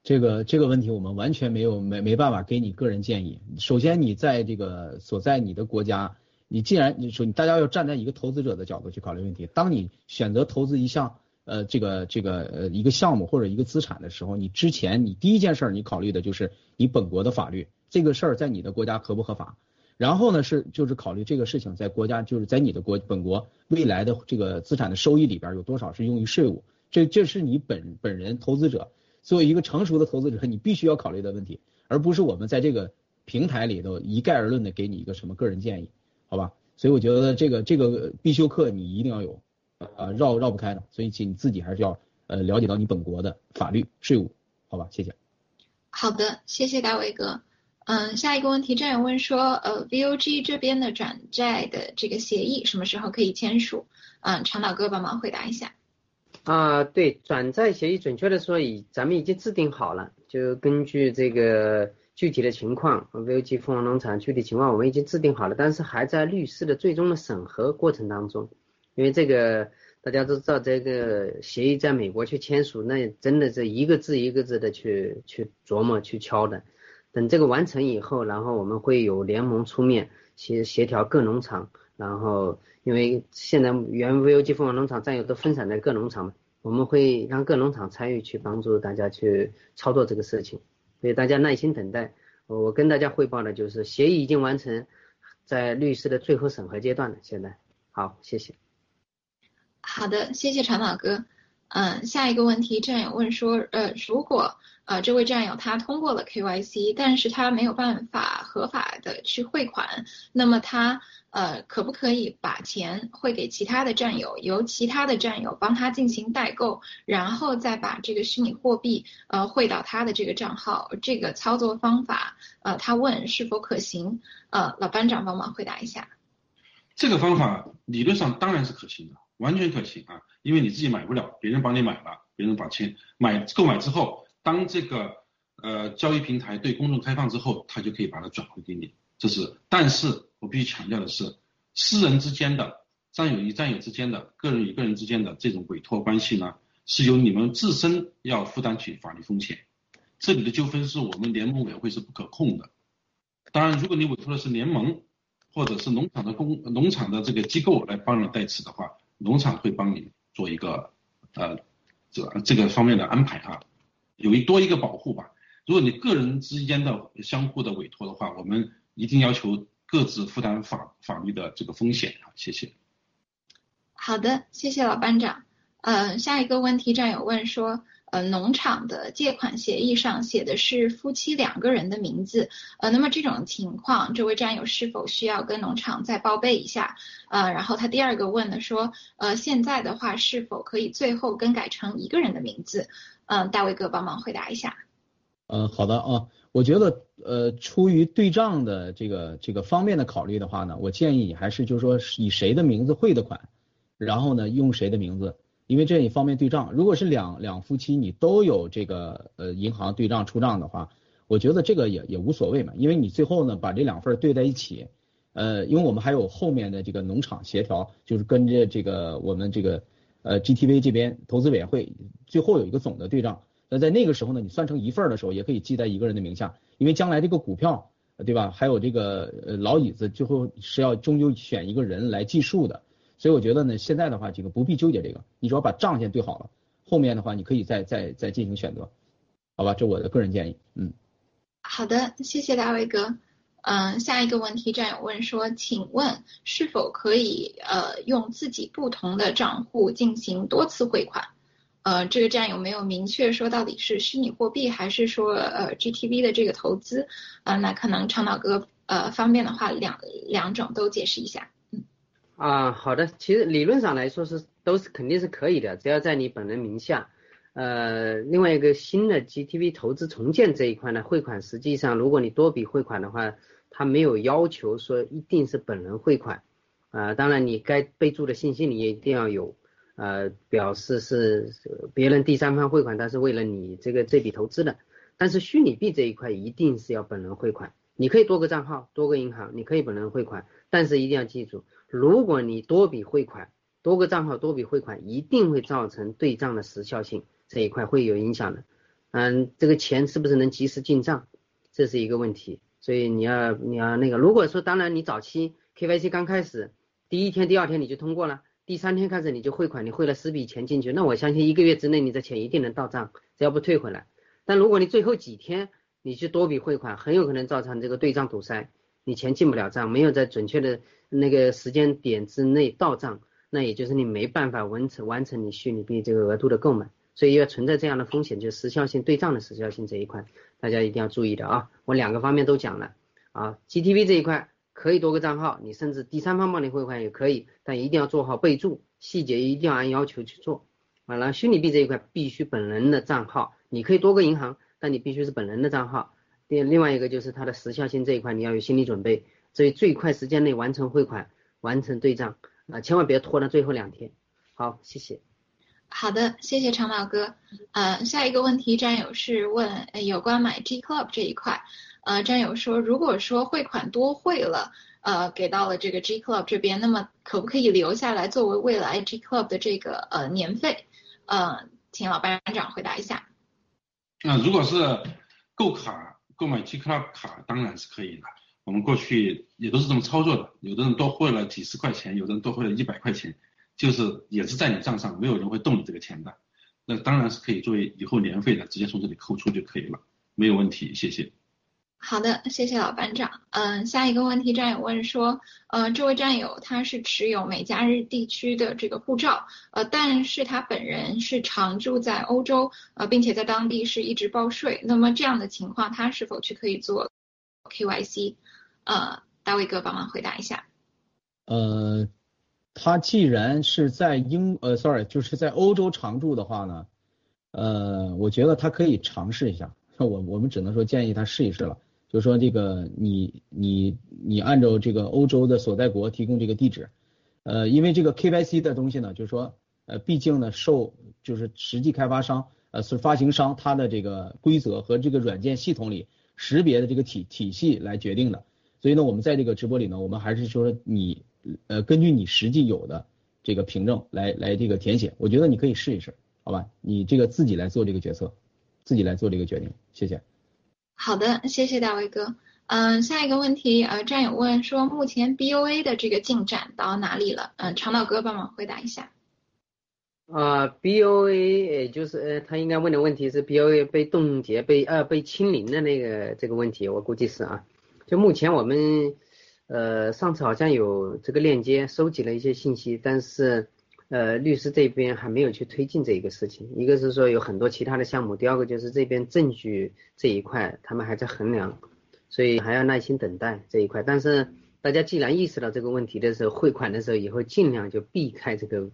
这个这个问题我们完全没有没没办法给你个人建议。首先，你在这个所在你的国家，你既然你说你大家要站在一个投资者的角度去考虑问题，当你选择投资一项。呃，这个这个呃一个项目或者一个资产的时候，你之前你第一件事儿你考虑的就是你本国的法律，这个事儿在你的国家合不合法？然后呢是就是考虑这个事情在国家就是在你的国本国未来的这个资产的收益里边有多少是用于税务？这这是你本本人投资者作为一个成熟的投资者，你必须要考虑的问题，而不是我们在这个平台里头一概而论的给你一个什么个人建议，好吧？所以我觉得这个这个必修课你一定要有。呃，绕绕不开的，所以请你自己还是要呃了解到你本国的法律税务，好吧？谢谢。好的，谢谢大伟哥。嗯，下一个问题，战友问说，呃，VOG 这边的转债的这个协议什么时候可以签署？嗯，长岛哥帮忙回答一下。啊，对，转债协议准确的说，已咱们已经制定好了，就根据这个具体的情况，VOG 凤凰农场具体情况我们已经制定好了，但是还在律师的最终的审核过程当中。因为这个大家都知道，这个协议在美国去签署，那真的是一个字一个字的去去琢磨去敲的。等这个完成以后，然后我们会有联盟出面协协调各农场，然后因为现在原 VOG 凤凰农场占有都分散在各农场嘛，我们会让各农场参与去帮助大家去操作这个事情，所以大家耐心等待。我跟大家汇报的就是协议已经完成，在律师的最后审核阶段了。现在好，谢谢。好的，谢谢长老哥。嗯，下一个问题，战友问说，呃，如果呃这位战友他通过了 KYC，但是他没有办法合法的去汇款，那么他呃可不可以把钱汇给其他的战友，由其他的战友帮他进行代购，然后再把这个虚拟货币呃汇到他的这个账号？这个操作方法，呃，他问是否可行？呃，老班长帮忙回答一下。这个方法理论上当然是可行的，完全可行啊，因为你自己买不了，别人帮你买了，别人把钱买购买之后，当这个呃交易平台对公众开放之后，他就可以把它转回给你。这是，但是我必须强调的是，私人之间的战友与战友之间的个人与个人之间的这种委托关系呢，是由你们自身要负担起法律风险。这里的纠纷是我们联盟委员会是不可控的。当然，如果你委托的是联盟。或者是农场的工农场的这个机构来帮你代持的话，农场会帮你做一个呃这这个方面的安排啊，有一多一个保护吧。如果你个人之间的相互的委托的话，我们一定要求各自负担法法律的这个风险啊。谢谢。好的，谢谢老班长。嗯，下一个问题战友问说。呃，农场的借款协议上写的是夫妻两个人的名字，呃，那么这种情况，这位战友是否需要跟农场再报备一下？呃，然后他第二个问的说，呃，现在的话是否可以最后更改成一个人的名字？嗯，大卫哥帮忙回答一下。嗯，好的啊，我觉得呃，出于对账的这个这个方面的考虑的话呢，我建议你还是就是说以谁的名字汇的款，然后呢用谁的名字。因为这也方便对账，如果是两两夫妻你都有这个呃银行对账出账的话，我觉得这个也也无所谓嘛，因为你最后呢把这两份对在一起，呃，因为我们还有后面的这个农场协调，就是跟着这个我们这个呃 GTV 这边投资委员会最后有一个总的对账，那在那个时候呢，你算成一份的时候也可以记在一个人的名下，因为将来这个股票对吧，还有这个呃老椅子最后是要终究选一个人来计数的。所以我觉得呢，现在的话，这个不必纠结这个，你只要把账先对好了，后面的话你可以再再再进行选择，好吧？这我的个人建议，嗯。好的，谢谢大卫哥。嗯，下一个问题战友问说，请问是否可以呃用自己不同的账户进行多次汇款？呃，这个战友没有明确说到底是虚拟货币还是说呃 GTV 的这个投资，呃，那可能长岛哥呃方便的话两两种都解释一下。啊，好的，其实理论上来说是都是肯定是可以的，只要在你本人名下。呃，另外一个新的 GTV 投资重建这一块呢，汇款实际上如果你多笔汇款的话，它没有要求说一定是本人汇款。啊，当然你该备注的信息你也一定要有，呃，表示是别人第三方汇款，但是为了你这个这笔投资的。但是虚拟币这一块一定是要本人汇款，你可以多个账号、多个银行，你可以本人汇款，但是一定要记住。如果你多笔汇款，多个账号多笔汇款，一定会造成对账的时效性这一块会有影响的。嗯，这个钱是不是能及时进账，这是一个问题。所以你要你要那个，如果说当然你早期 KYC 刚开始，第一天第二天你就通过了，第三天开始你就汇款，你汇了十笔钱进去，那我相信一个月之内你的钱一定能到账，只要不退回来。但如果你最后几天你去多笔汇款，很有可能造成这个对账堵塞，你钱进不了账，没有在准确的。那个时间点之内到账，那也就是你没办法完成完成你虚拟币这个额度的购买，所以要存在这样的风险，就是时效性对账的时效性这一块，大家一定要注意的啊。我两个方面都讲了啊，GTV 这一块可以多个账号，你甚至第三方帮你汇款也可以，但一定要做好备注，细节一定要按要求去做。完了，虚拟币这一块必须本人的账号，你可以多个银行，但你必须是本人的账号。另另外一个就是它的时效性这一块，你要有心理准备。所以最快时间内完成汇款，完成对账啊，千万别拖到最后两天。好，谢谢。好的，谢谢长岛哥。呃，下一个问题，战友是问有关买 G Club 这一块。呃，战友说，如果说汇款多汇了，呃，给到了这个 G Club 这边，那么可不可以留下来作为未来 G Club 的这个呃年费？呃，请老班长回答一下。那如果是购卡购买 G Club 卡，当然是可以的。我们过去也都是这么操作的，有的人多汇了几十块钱，有的人多汇了一百块钱，就是也是在你账上，没有人会动你这个钱的。那当然是可以作为以后年费的，直接从这里扣除就可以了，没有问题，谢谢。好的，谢谢老班长。嗯，下一个问题，战友问说，呃，这位战友他是持有美加日地区的这个护照，呃，但是他本人是常住在欧洲，呃，并且在当地是一直报税。那么这样的情况，他是否去可以做 KYC？呃，大卫哥帮忙回答一下。呃，他既然是在英，呃，sorry，就是在欧洲常住的话呢，呃，我觉得他可以尝试一下。我我们只能说建议他试一试了。就是说，这个你你你按照这个欧洲的所在国提供这个地址，呃，因为这个 KYC 的东西呢，就是说，呃，毕竟呢受就是实际开发商呃是发行商他的这个规则和这个软件系统里识别的这个体体系来决定的，所以呢，我们在这个直播里呢，我们还是说你呃根据你实际有的这个凭证来来这个填写，我觉得你可以试一试，好吧？你这个自己来做这个决策，自己来做这个决定，谢谢。好的，谢谢大卫哥。嗯，下一个问题，呃，战友问说，目前 BOA 的这个进展到哪里了？嗯，长岛哥帮忙回答一下。啊，BOA 也就是呃，他应该问的问题是 BOA 被冻结、被呃被清零的那个这个问题，我估计是啊。就目前我们呃上次好像有这个链接，收集了一些信息，但是。呃，律师这边还没有去推进这一个事情，一个是说有很多其他的项目，第二个就是这边证据这一块他们还在衡量，所以还要耐心等待这一块。但是大家既然意识到这个问题的时候，汇款的时候以后尽量就避开这个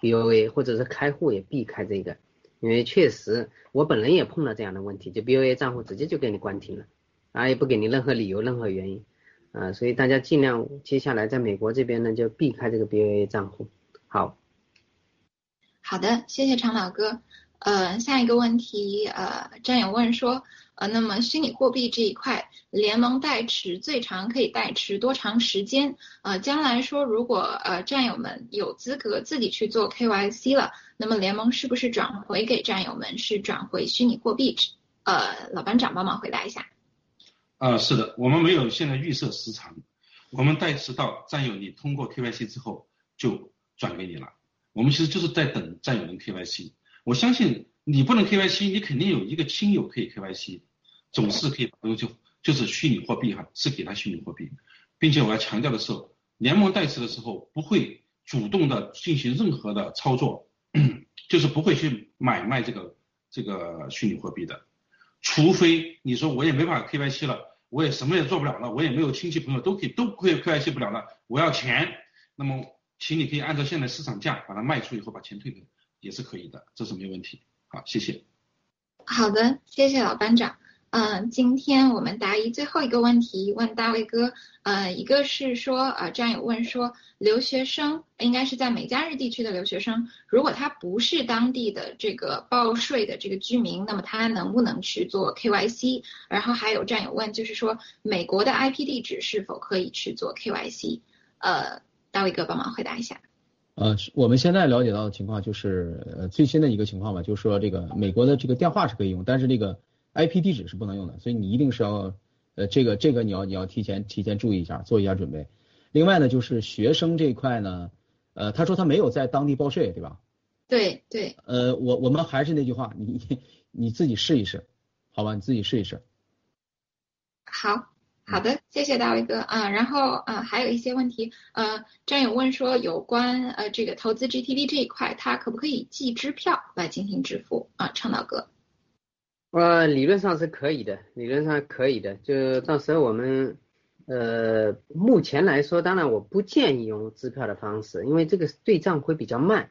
BOA，或者是开户也避开这个，因为确实我本人也碰到这样的问题，就 BOA 账户直接就给你关停了，啊也不给你任何理由、任何原因，啊，所以大家尽量接下来在美国这边呢就避开这个 BOA 账户。好。好的，谢谢长老哥。呃，下一个问题，呃，战友问说，呃，那么虚拟货币这一块，联盟代持最长可以代持多长时间？呃，将来说如果呃战友们有资格自己去做 KYC 了，那么联盟是不是转回给战友们是转回虚拟货币？呃，老班长帮忙回答一下。呃，是的，我们没有现在预设时长，我们代持到战友你通过 KYC 之后就转给你了。我们其实就是在等战友们 KYC，我相信你不能 KYC，你肯定有一个亲友可以 KYC，总是可以把东西就就是虚拟货币哈，是给他虚拟货币，并且我要强调的是，联盟代持的时候不会主动的进行任何的操作，就是不会去买卖这个这个虚拟货币的，除非你说我也没法 KYC 了，我也什么也做不了了，我也没有亲戚朋友都可以都不会 KYC 不了了，我要钱，那么。请你可以按照现在市场价把它卖出以后把钱退给，也是可以的，这是没问题。好，谢谢。好的，谢谢老班长。嗯，今天我们答疑最后一个问题，问大卫哥。呃，一个是说，呃，战友问说，留学生应该是在美加日地区的留学生，如果他不是当地的这个报税的这个居民，那么他能不能去做 KYC？然后还有战友问，就是说，美国的 IP 地址是否可以去做 KYC？呃。大卫哥帮忙回答一下。呃，我们现在了解到的情况就是呃最新的一个情况吧，就是说这个美国的这个电话是可以用，但是这个 IP 地址是不能用的，所以你一定是要呃这个这个你要你要提前提前注意一下，做一下准备。另外呢，就是学生这一块呢，呃，他说他没有在当地报税，对吧？对对。呃，我我们还是那句话，你你自己试一试，好吧？你自己试一试。好。好的，谢谢大卫哥啊。然后啊，还有一些问题，呃，战友问说有关呃这个投资 GTV 这一块，他可不可以寄支票来进行支付啊？倡导哥，呃，理论上是可以的，理论上可以的。就到时候我们呃，目前来说，当然我不建议用支票的方式，因为这个对账会比较慢，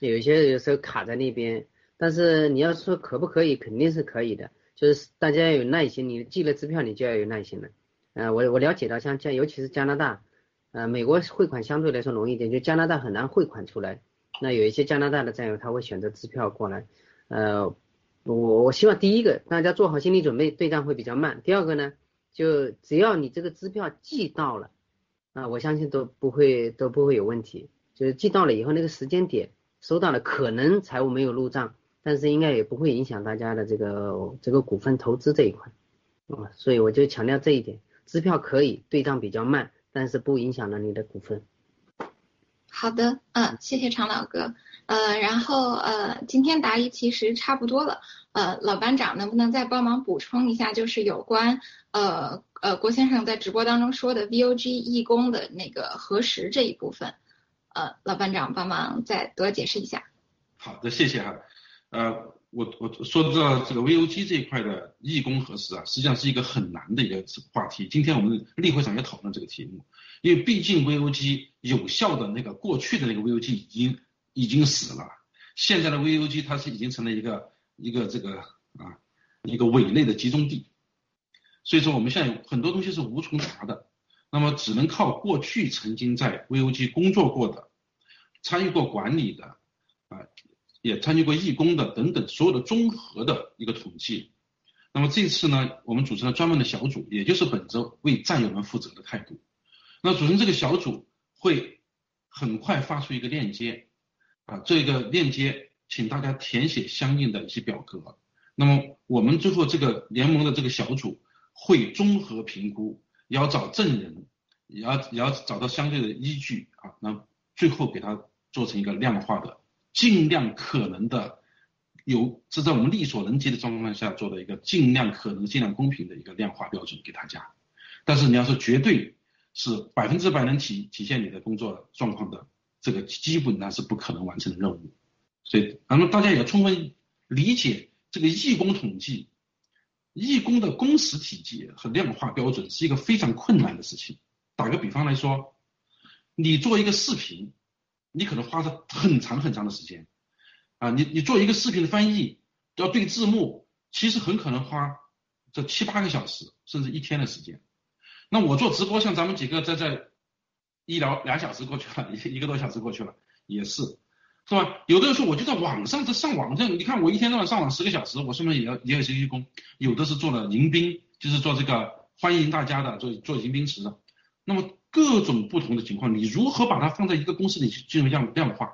有一些有时候卡在那边。但是你要说可不可以，肯定是可以的。就是大家要有耐心，你寄了支票，你就要有耐心了。呃，我我了解到，像加，尤其是加拿大，呃，美国汇款相对来说容易一点，就加拿大很难汇款出来。那有一些加拿大的战友他会选择支票过来。呃，我我希望第一个大家做好心理准备，对账会比较慢。第二个呢，就只要你这个支票寄到了，啊，我相信都不会都不会有问题。就是寄到了以后，那个时间点收到了，可能财务没有入账，但是应该也不会影响大家的这个这个股份投资这一块。啊，所以我就强调这一点。支票可以对账比较慢，但是不影响了你的股份。好的，嗯，谢谢常老哥，呃，然后呃，今天答疑其实差不多了，呃，老班长能不能再帮忙补充一下，就是有关呃呃郭先生在直播当中说的 VOG 义工的那个核实这一部分，呃，老班长帮忙再多解释一下。好的，谢谢哈，呃。我我说到这个 VOG 这一块的义工核实啊，实际上是一个很难的一个话题。今天我们例会上也讨论这个题目，因为毕竟 VOG 有效的那个过去的那个 VOG 已经已经死了，现在的 VOG 它是已经成了一个一个这个啊一个伪类的集中地，所以说我们现在很多东西是无从查的，那么只能靠过去曾经在 VOG 工作过的、参与过管理的啊。也参与过义工的等等所有的综合的一个统计，那么这次呢，我们组成了专门的小组，也就是本着为战友们负责的态度。那组成这个小组会很快发出一个链接，啊，这个链接请大家填写相应的一些表格。那么我们最后这个联盟的这个小组会综合评估，也要找证人，也要也要找到相对的依据啊，那最后给它做成一个量化的。尽量可能的有，是在我们力所能及的状况下做的一个尽量可能、尽量公平的一个量化标准给大家。但是你要说绝对是百分之百能体体现你的工作状况的，这个基本上是不可能完成的任务。所以，那么大家也要充分理解这个义工统计、义工的工时体积和量化标准是一个非常困难的事情。打个比方来说，你做一个视频。你可能花的很长很长的时间，啊，你你做一个视频的翻译，要对字幕，其实很可能花这七八个小时，甚至一天的时间。那我做直播，像咱们几个在在一聊俩小时过去了，一个多小时过去了，也是，是吧？有的人说我就在网上在上网，这你看我一天到晚上网十个小时，我是不是也要也有些义工？有的是做了迎宾，就是做这个欢迎大家的，做做迎宾词的。那么。各种不同的情况，你如何把它放在一个公司里去进行量量化？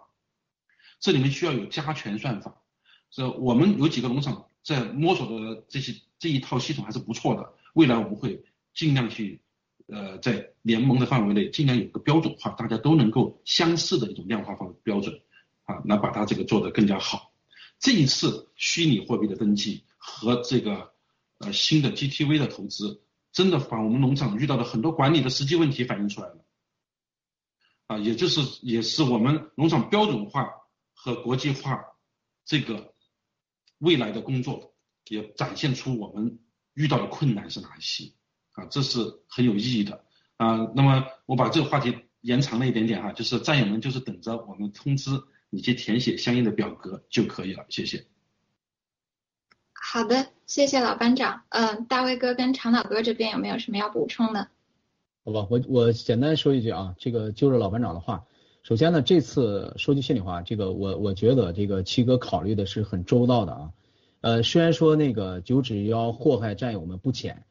这里面需要有加权算法。这我们有几个农场在摸索的这些这一套系统还是不错的。未来我们会尽量去呃在联盟的范围内尽量有个标准化，大家都能够相似的一种量化方标准啊，来把它这个做得更加好。这一次虚拟货币的登记和这个呃新的 GTV 的投资。真的把我们农场遇到的很多管理的实际问题反映出来了，啊，也就是也是我们农场标准化和国际化这个未来的工作，也展现出我们遇到的困难是哪一些，啊，这是很有意义的，啊，那么我把这个话题延长了一点点哈，就是战友们就是等着我们通知你去填写相应的表格就可以了，谢谢。好的，谢谢老班长。嗯，大卫哥跟长岛哥这边有没有什么要补充的？好吧，我我简单说一句啊，这个就着老班长的话，首先呢，这次说句心里话，这个我我觉得这个七哥考虑的是很周到的啊。呃，虽然说那个九指妖祸害战友们不浅，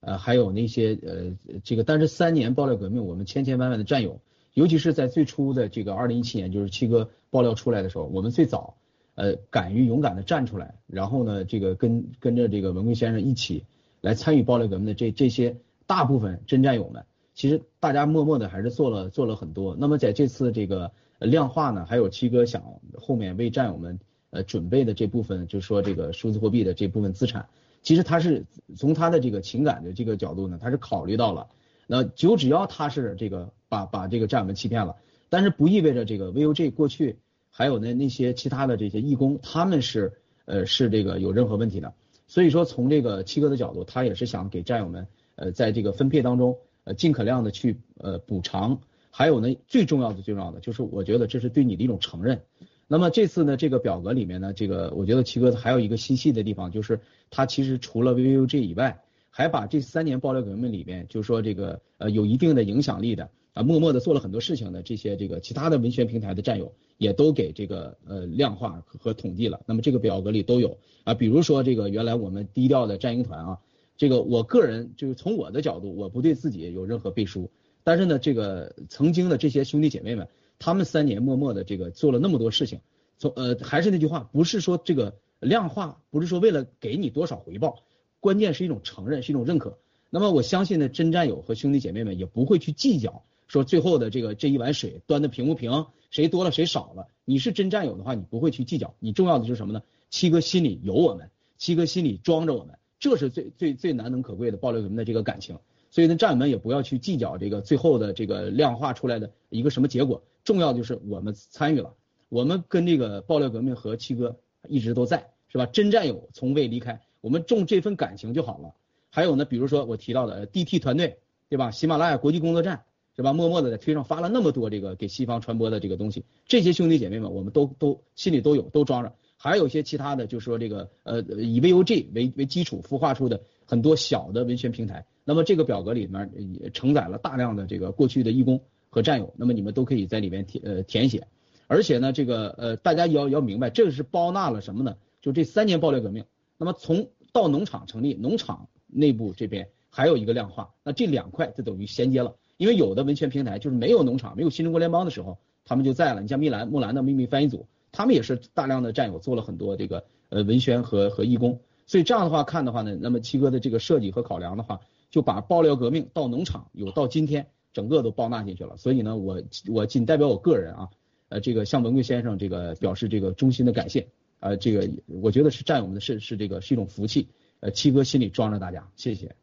呃，还有那些呃这个，但是三年爆料革命，我们千千万万的战友，尤其是在最初的这个二零一七年，就是七哥爆料出来的时候，我们最早。呃，敢于勇敢的站出来，然后呢，这个跟跟着这个文贵先生一起来参与暴力革命的这这些大部分真战友们，其实大家默默的还是做了做了很多。那么在这次这个量化呢，还有七哥想后面为战友们呃准备的这部分，就是说这个数字货币的这部分资产，其实他是从他的这个情感的这个角度呢，他是考虑到了，那就只要他是这个把把这个战友们欺骗了，但是不意味着这个 VOG 过去。还有呢，那些其他的这些义工，他们是呃是这个有任何问题的，所以说从这个七哥的角度，他也是想给战友们呃在这个分配当中呃尽可量的去呃补偿，还有呢最重要的最重要的就是我觉得这是对你的一种承认。那么这次呢这个表格里面呢，这个我觉得七哥还有一个心细的地方，就是他其实除了 VVUG 以外，还把这三年爆料革命里面，就是说这个呃有一定的影响力的。啊，默默的做了很多事情的这些这个其他的文学平台的战友，也都给这个呃量化和统计了。那么这个表格里都有啊，比如说这个原来我们低调的战鹰团啊，这个我个人就是从我的角度，我不对自己有任何背书。但是呢，这个曾经的这些兄弟姐妹们，他们三年默默的这个做了那么多事情，从呃还是那句话，不是说这个量化，不是说为了给你多少回报，关键是一种承认，是一种认可。那么我相信呢，真战友和兄弟姐妹们也不会去计较。说最后的这个这一碗水端的平不平，谁多了谁少了。你是真战友的话，你不会去计较。你重要的是什么呢？七哥心里有我们，七哥心里装着我们，这是最最最难能可贵的爆料革命的这个感情。所以呢，战友们也不要去计较这个最后的这个量化出来的一个什么结果，重要就是我们参与了，我们跟这个爆料革命和七哥一直都在，是吧？真战友从未离开，我们重这份感情就好了。还有呢，比如说我提到的 DT 团队，对吧？喜马拉雅国际工作站，是吧？默默的在推上发了那么多这个给西方传播的这个东西，这些兄弟姐妹们，我们都都心里都有，都装着。还有一些其他的，就是说这个呃以 VOG 为为基础孵化出的很多小的文宣平台。那么这个表格里面也承载了大量的这个过去的义工和战友，那么你们都可以在里面填呃填写。而且呢，这个呃大家要要明白，这个是包纳了什么呢？就这三年爆料革命。那么从到农场成立，农场内部这边还有一个量化，那这两块就等于衔接了。因为有的文宣平台就是没有农场，没有新中国联邦的时候，他们就在了。你像米兰木兰的秘密翻译组。他们也是大量的战友做了很多这个呃文宣和和义工，所以这样的话看的话呢，那么七哥的这个设计和考量的话，就把爆料革命到农场有到今天整个都包纳进去了。所以呢，我我仅代表我个人啊，呃这个向文贵先生这个表示这个衷心的感谢呃，这个我觉得是战友们的是是这个是一种福气，呃七哥心里装着大家，谢谢。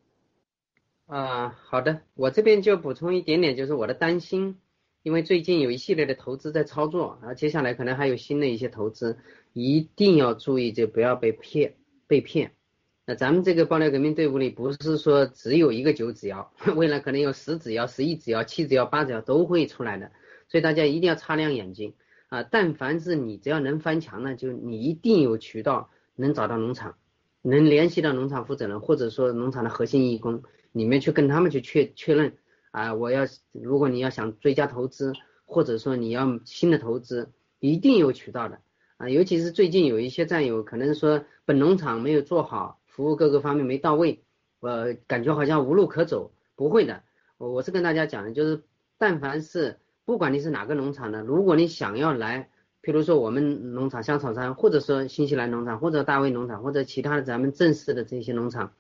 啊，好的，我这边就补充一点点，就是我的担心。因为最近有一系列的投资在操作，啊，接下来可能还有新的一些投资，一定要注意，就不要被骗，被骗。那咱们这个爆料革命队伍里，不是说只有一个九指妖，未来可能有十指妖、十一指妖、七指妖、八指妖都会出来的，所以大家一定要擦亮眼睛啊！但凡是你只要能翻墙呢，就你一定有渠道能找到农场，能联系到农场负责人，或者说农场的核心义工，你们去跟他们去确确认。啊，我要如果你要想追加投资，或者说你要新的投资，一定有渠道的啊。尤其是最近有一些战友可能说本农场没有做好，服务各个方面没到位，我感觉好像无路可走。不会的，我我是跟大家讲的，就是但凡是不管你是哪个农场的，如果你想要来，譬如说我们农场香草山，或者说新西兰农场，或者大卫农场，或者其他的咱们正式的这些农场，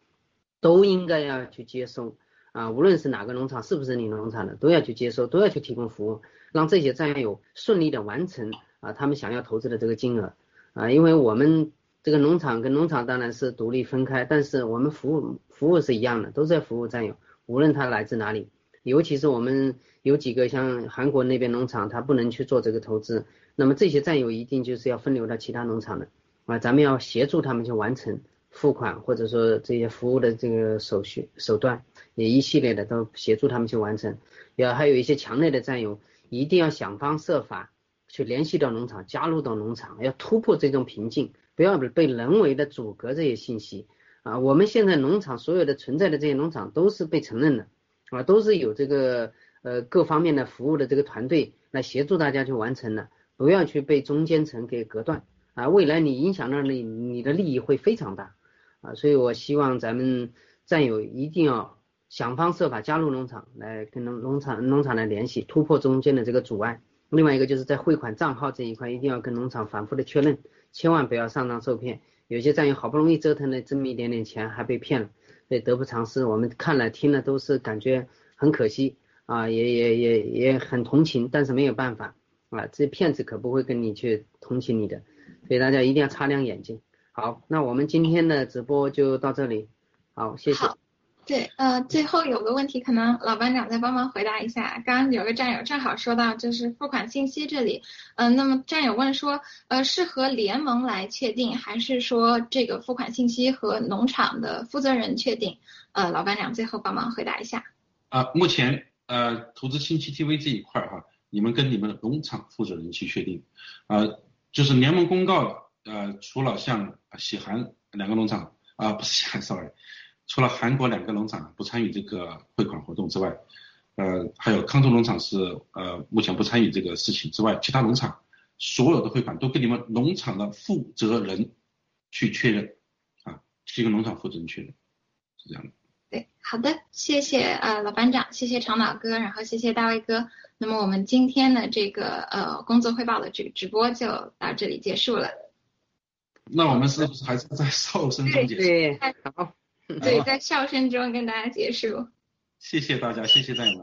都应该要去接收。啊，无论是哪个农场，是不是你农场的，都要去接收，都要去提供服务，让这些战友顺利的完成啊他们想要投资的这个金额啊，因为我们这个农场跟农场当然是独立分开，但是我们服务服务是一样的，都在服务战友，无论他来自哪里，尤其是我们有几个像韩国那边农场，他不能去做这个投资，那么这些战友一定就是要分流到其他农场的啊，咱们要协助他们去完成。付款或者说这些服务的这个手续手段，也一系列的都协助他们去完成。要还有一些强烈的战友，一定要想方设法去联系到农场，加入到农场，要突破这种瓶颈，不要被人为的阻隔这些信息啊。我们现在农场所有的存在的这些农场都是被承认的啊，都是有这个呃各方面的服务的这个团队来协助大家去完成的，不要去被中间层给隔断啊。未来你影响到你你的利益会非常大。啊，所以我希望咱们战友一定要想方设法加入农场，来跟农农场农场来联系，突破中间的这个阻碍。另外一个就是在汇款账号这一块，一定要跟农场反复的确认，千万不要上当受骗。有些战友好不容易折腾了这么一点点钱，还被骗了，所以得不偿失。我们看了听了都是感觉很可惜啊，也也也也很同情，但是没有办法啊，这骗子可不会跟你去同情你的，所以大家一定要擦亮眼睛。好，那我们今天的直播就到这里。好，谢谢。对，呃，最后有个问题，可能老班长再帮忙回答一下。刚刚有个战友正好说到，就是付款信息这里，嗯，那么战友问说，呃，是和联盟来确定，还是说这个付款信息和农场的负责人确定？呃，老班长最后帮忙回答一下。啊，目前呃，投资新 GTV 这一块哈，你们跟你们的农场负责人去确定，啊，就是联盟公告。呃，除了像喜韩两个农场啊，不是喜韩，sorry，除了韩国两个农场不参与这个汇款活动之外，呃，还有康州农场是呃目前不参与这个事情之外，其他农场所有的汇款都跟你们农场的负责人去确认啊，提跟农场负责人确认，是这样的。对，好的，谢谢呃老班长，谢谢长岛哥，然后谢谢大卫哥。那么我们今天的这个呃工作汇报的这个直播就到这里结束了。那我们是不是还是在 笑声中结束？对，好，对，在笑声中跟大家结束。谢谢大家，谢谢战友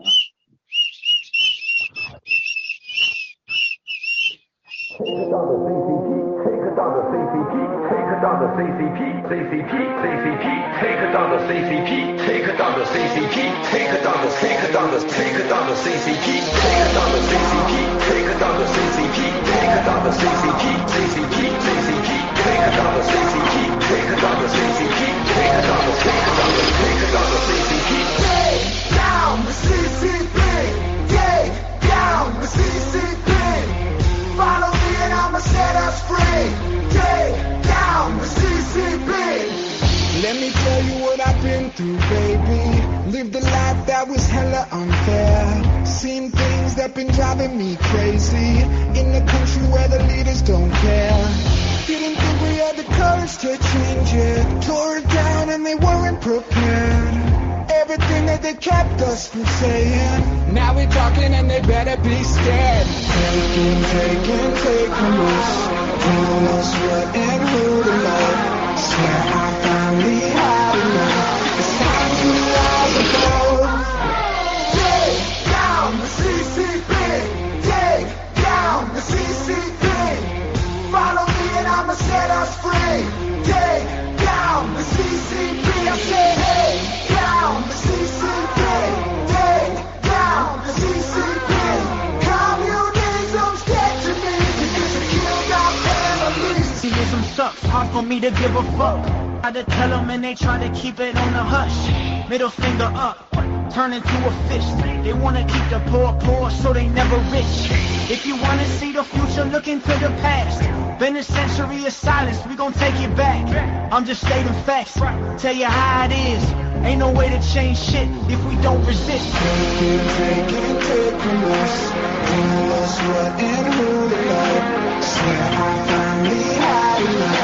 Take down the CCP, take down the CCP, take down the CCP, CCP, CCP, take down the CCP, take down the CCP, take down the take down the take down the CCP, take down the CCP, take down the CCP, take down the CCP, CCP, CCP, take down the CCP, take down the CCP, take down the take down the take down the CCP. Take down the CCP. Take down the CCP. Us free. Take down the CCP. Let me tell you what I've been through, baby. Lived a life that was hella unfair. Seen things that been driving me crazy. In a country where the leaders don't care. Didn't think we had the courage to change it. Tore it down and they weren't prepared. Everything that they kept us from saying. Now we're talking and they better be scared. Taking, taking, taking us. Tell us what and who to love. Swear I finally had enough. It's time to rise above. Take down the CCP. Take down the CCP. Follow me and I'ma set us free. Take down the CCP. I say, hey, sucks, hard for me to give a fuck. Try to tell them and they try to keep it on the hush. Middle finger up, turn into a fish. They wanna keep the poor poor so they never rich. If you wanna see the future, look into the past. Been a century of silence, we gon' take it back. I'm just stating facts, tell you how it is. Ain't no way to change shit if we don't resist. Taking, taking, taking us. Tell us what and who to love. Swear I finally had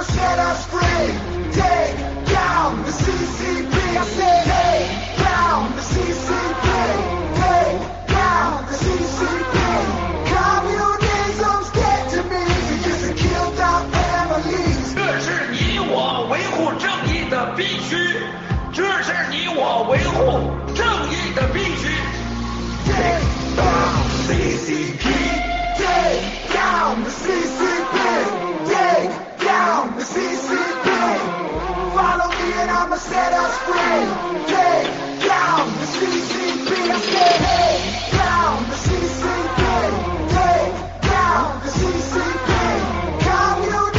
I'ma set us free. Take down the CCP. I said, take down the CCP. Take down the CCP. Communism's dead to me because it killed our families. 这是你我维护正义的必须，这是你我维护正义的必须。Take down the CCP. Take down the CCP. Take down, the CCP. Follow me and I'ma set us free. Take down the CCP. I said, hey, down the CCP. Take down the CCP. Communist.